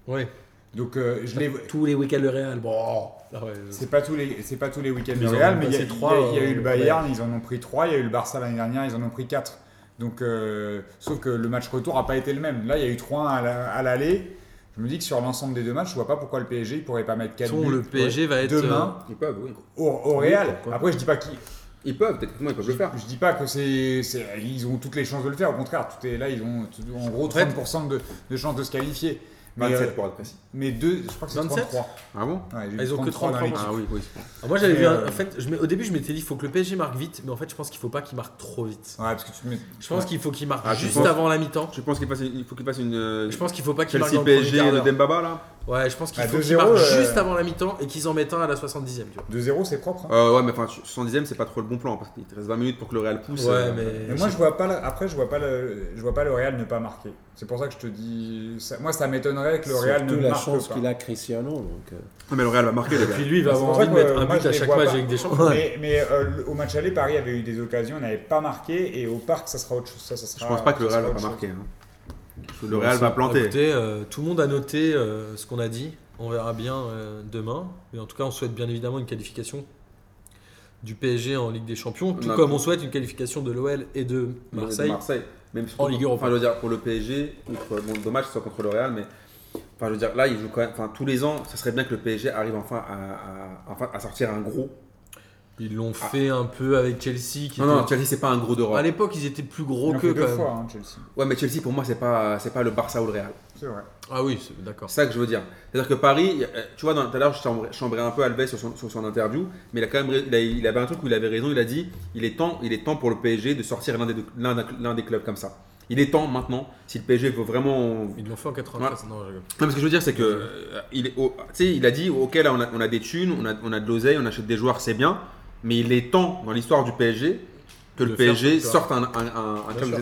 ouais. Donc euh, je les tous les week-ends le Real. Bon. Ah ouais, C'est pas tous les, c'est pas tous les week-ends du Real, mais il y, a- passé il y a- trois, il y a eu euh, le Bayern, ils en ont pris 3, il y a eu le Barça l'année dernière, ils en ont pris 4. Donc, euh, sauf que le match retour n'a pas été le même. Là, il y a eu 3-1 à la- à l'aller. Je me dis que sur l'ensemble des deux matchs, je vois pas pourquoi le PSG il pourrait pas mettre 4 Son, buts le PSG va être. demain Ils peuvent, oui. au, au Real. Après, je dis pas qu'ils, Ils peuvent, techniquement, ils peuvent le faire. je dis pas que c'est, ils ont toutes les chances de le faire. Au contraire, tout est là, ils ont tout- en gros En fait- 30% de, de chances de se qualifier. Mais, 27 euh, pour être précis. mais deux, je crois que c'est 27? 33. Ah bon Ouais, Ah, ils ont que 33 dans 33. l'équipe. Ah oui, oui. Ah, moi j'avais vu. un- euh, En fait, je mets- au début, je m'étais dit il faut que le PSG marque vite, mais en fait, je pense qu'il faut pas qu'il marque trop vite. Ouais, parce que tu te mets. Je pense Ouais. qu'il faut qu'il marque Ah, juste penses avant la mi-temps. Je pense qu'il faut qu'il fasse une. euh, Je pense qu'il faut pas qu'il marque Chelsea PSG de. Dembaba là Ouais, je pense qu'il À faut qu'il 2-0, marque euh, juste avant la mi-temps et qu'ils en mettent un à la 70e. Tu vois. 2-0, c'est propre. hein. euh, Ouais, mais enfin, 70ème, c'est pas trop le bon plan parce qu'il te reste 20 minutes pour que le Real pousse. Ouais, euh, mais. Mais moi, je vois pas. le- Après, je vois pas le. Je vois pas le Real ne pas marquer. C'est pour ça que je te dis. ça- Moi, ça m'étonnerait que le Real ne Surtout la marque chance pas. qu'il a Cristiano. Donc, euh, Ah, mais le Real va marquer, Et puis lui, il va avoir envie de mettre un but je à chaque match pas. avec des champions. Mais, euh, au match aller, Paris avait eu des occasions, n'avait pas marqué, et au parc, ça sera autre chose. Ça, ça Je sera- pense pas que le Real va pas marquer. Le Real va planter. Écoutez, euh, tout le monde a noté euh, ce qu'on a dit. On verra bien euh, demain. Mais en tout cas, on souhaite bien évidemment une qualification du PSG en Ligue des Champions, tout Non, comme on souhaite une qualification de l'OL et de De Marseille. Marseille. Même En Ligue Europa. Enfin, je veux dire, pour le PSG, outre- bon, dommage que ce soit contre le Real, mais enfin, je veux dire, là, il joue quand même. Enfin, tous les ans, ça serait bien que le PSG arrive enfin à, à- enfin, à sortir un gros. Ils l'ont fait un peu avec Chelsea. Qui Non, non, Chelsea, c'est pas un gros d'Europe. À l'époque, ils étaient plus gros que deux fois, hein, Chelsea. Ouais, mais Chelsea, pour moi, c'est pas, c'est pas le Barça ou le Real. C'est vrai. Ah oui, d'accord. C'est ça que je veux dire. C'est-à-dire que Paris, euh, tu vois, tout à l'heure, je chambrais, un peu Alves sur son, sur son interview, mais il a quand même, il, a- il avait un truc où il avait raison. Il a dit, il est temps, il est temps pour le PSG de sortir l'un des, l'un des clubs comme ça. Il est temps maintenant, si le PSG veut vraiment Ils l'ont fait en 93. Non, je rigole. Non, mais ce que je veux dire, c'est que euh, il, est sais, il a dit ok, là, on a, on a des thunes, on a, on a de l'oseille, on achète des joueurs, c'est bien, mais il est temps dans l'histoire du PSG que De le PSG sorte un, de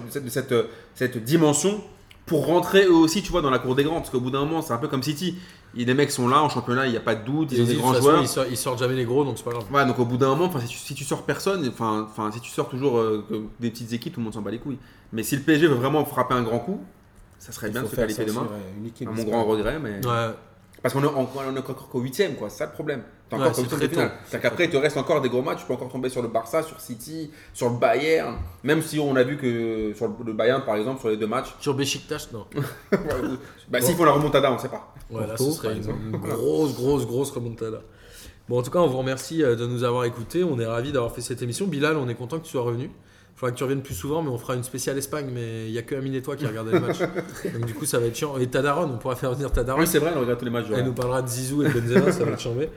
cette, de cette, cette dimension pour rentrer eux aussi, tu vois, dans la cour des grands. Parce qu'au bout d'un moment, c'est un peu comme City. Les mecs sont là en championnat, il n'y a pas de doute, ils ont des grands façon, joueurs. Ils sortent, ils sortent jamais les gros, donc c'est pas grave. Ouais, donc au bout d'un moment, si, tu, si tu sors personne, enfin, si tu sors toujours euh, des petites équipes, tout le monde s'en bat les couilles. Mais si le PSG veut vraiment frapper un grand coup, ça serait Il bien de se faire qualifier demain. À mon grand regret, mais. Ouais. Parce qu'on est, on, on est encore qu'au huitième, quoi. C'est ça le problème. T'es Ouais, encore c'est de finale. tôt. C'est-à-dire qu'après, il te reste encore des gros matchs. Tu peux encore tomber sur le Barça, sur City, sur le Bayern. Même si on a vu que sur le, Bayern, par exemple, sur les deux matchs, Sur Besiktas, non. [laughs] bah, s'ils font la remontada, on sait pas. Ouais, là, ce serait une grosse, grosse, grosse remontada. Bon, en tout cas, on vous remercie euh, de nous avoir écoutés. On est ravis d'avoir fait cette émission. Bilal, on est content que tu sois revenu. Il faudra que tu reviennes plus souvent, mais on fera une spéciale Espagne. Mais il n'y a que Amine et toi qui regardez le match. [laughs] Donc, du coup, ça va être chiant. Et Tadaron, on pourra faire venir Tadaron. Oui, c'est vrai, on regarde tous les matchs. Elle nous parlera de Zizou et de Benzema, ça va être chambé.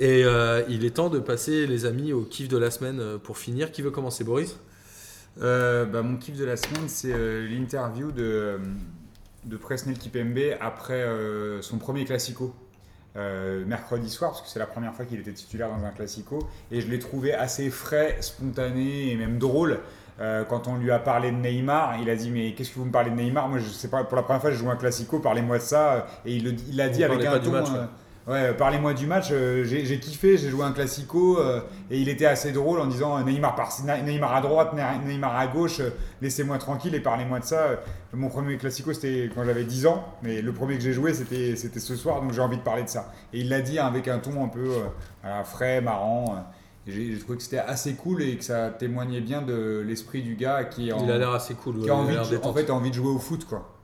Et euh, il est temps de passer, les amis, au kiff de la semaine euh, pour finir. Qui veut commencer, Boris? Euh, bah, mon kiff de la semaine, c'est euh, l'interview de, de Presnel Kipembe après euh, son premier Classico. euh, mercredi soir, parce que c'est la première fois qu'il était titulaire dans un Classico. Et je l'ai trouvé assez frais, spontané et même drôle. Euh, quand on lui a parlé de Neymar, il a dit Mais qu'est-ce que vous me parlez de Neymar? Moi, je sais pas, pour la première fois, j'ai joué un Classico, parlez-moi de ça. Et il le dit- il l'a dit On avec un ton. match, euh, ouais. Ouais, parlez-moi du match. euh, j'ai j'ai kiffé, j'ai joué un classico euh, et il était assez drôle en disant euh, Neymar, par, Neymar à droite, Ne- Neymar à gauche, euh, laissez-moi tranquille et parlez-moi de ça. Euh, Mon premier classico c'était quand j'avais 10 ans, mais le premier que j'ai joué c'était c'était ce soir donc j'ai envie de parler de ça. Et il l'a dit hein, avec un ton un peu euh, voilà, frais, marrant. J'ai trouvé que c'était assez cool et que ça témoignait bien de l'esprit du gars qui est en, Il a l'air assez cool. ouais, qui a il a envie, de, en fait, a envie de jouer au foot quoi.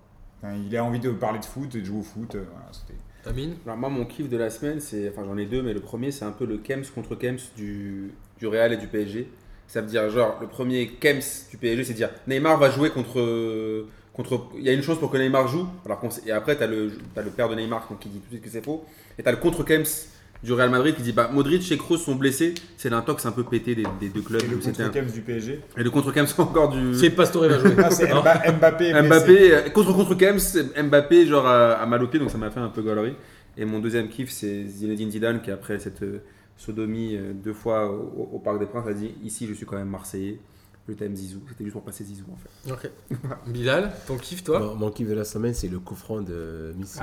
Enfin, il a envie de parler de foot et de jouer au foot. euh, voilà, c'était- Amine Alors, moi, mon kiff de la semaine, c'est. Enfin, j'en ai deux, mais le premier, c'est un peu le Kems contre Kems du, du Real et du PSG. Ça veut dire, genre, le premier Kems du PSG, c'est dire Neymar va jouer contre. contre il y a une chance pour que Neymar joue. Alors et après, tu as, le t'as le père de Neymar donc, qui dit tout de suite que c'est faux. Et tu as le contre Kems du Real Madrid qui dit bah, Modric et Kroos sont blessés. C'est l'intox un peu pété des, des deux clubs. Et le c'était un- contre-Kems du PSG. Et le contre Kems, c'est encore du. C'est Pastore va jouer. Ah, c'est Mba- Mbappé. Mbappé, euh, contre contre Kems, Mbappé genre à, à mal au pied, donc ça m'a fait un peu galerie. Et mon deuxième kiff, c'est Zinedine Zidane qui après cette euh, sodomie euh, deux fois au, au Parc des Princes a dit ici je suis quand même Marseillais, je t'aime Zizou. C'était juste pour passer Zizou en fait. Ok. [laughs] Bilal, ton kiff, toi Mon, mon kiff de la semaine, c'est le coup franc de Messi.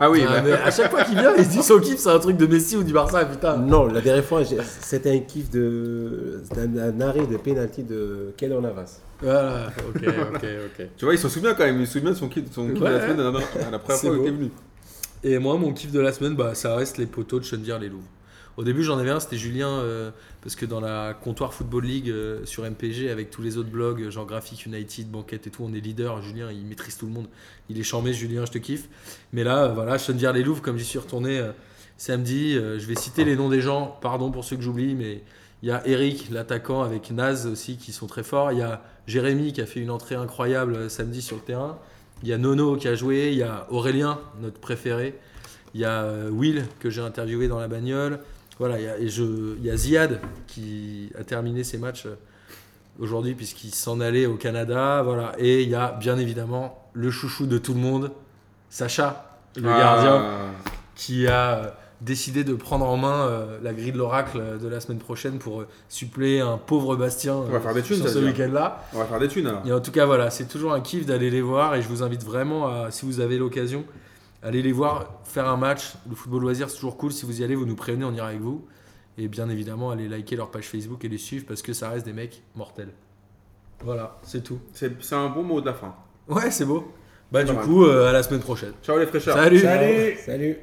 Ah oui, Ah, bah, mais à chaque fois qu'il vient, il se dit son kiff, c'est un truc de Messi ou du Barça, putain. Non, la dernière fois, c'était un kiff de d'un un arrêt de penalty de Keylor Navas. Voilà, ok, ok, ok. tu vois, il s'en souvient quand même, il se souvient de son kiff, de son kiff de la semaine, la, la- la première fois qu'il était venu. Et moi, mon kiff de la semaine, bah, ça reste les poteaux de Chenvière les Louvres. Au début, j'en avais un, c'était Julien, euh, parce que dans la comptoir Football League euh, sur MPG, avec tous les autres blogs, euh, genre Graphic United, Banquette et tout, on est leader. Julien, il maîtrise tout le monde. Il est charmé, Julien, je te kiffe. Mais là, voilà, Chenvière les Louvres, comme j'y suis retourné samedi, je vais citer les noms des gens, pardon pour ceux que j'oublie, mais il y a Eric, l'attaquant, avec Naz aussi, qui sont très forts. Il y a Jérémy, qui a fait une entrée incroyable samedi sur le terrain. Il y a Nono qui a joué, il y a Aurélien, notre préféré. Il y a Will que j'ai interviewé dans la bagnole. Voilà, il y a, et je, il y a Ziad qui a terminé ses matchs euh, aujourd'hui puisqu'il s'en allait au Canada. Voilà, et il y a bien évidemment le chouchou de tout le monde, Sacha, le gardien, Ah, qui a euh, décidé de prendre en main euh, la grille de l'oracle euh, de la semaine prochaine pour euh, suppléer un pauvre Bastien On va faire des thunes, sur ce week-end-là. on va faire des thunes alors. Et en tout cas, voilà, c'est toujours un kiff d'aller les voir et je vous invite vraiment à, si vous avez l'occasion, allez les voir, faire un match. Le football loisir, c'est toujours cool. Si vous y allez, vous nous prévenez, on ira avec vous. Et bien évidemment, allez liker leur page Facebook et les suivre parce que ça reste des mecs mortels. Voilà, c'est tout. C'est un bon mot de la fin. Ouais, c'est beau. Bah, du mal. coup, euh, à la semaine prochaine. Ciao les fraîcheurs. Salut Salut Salut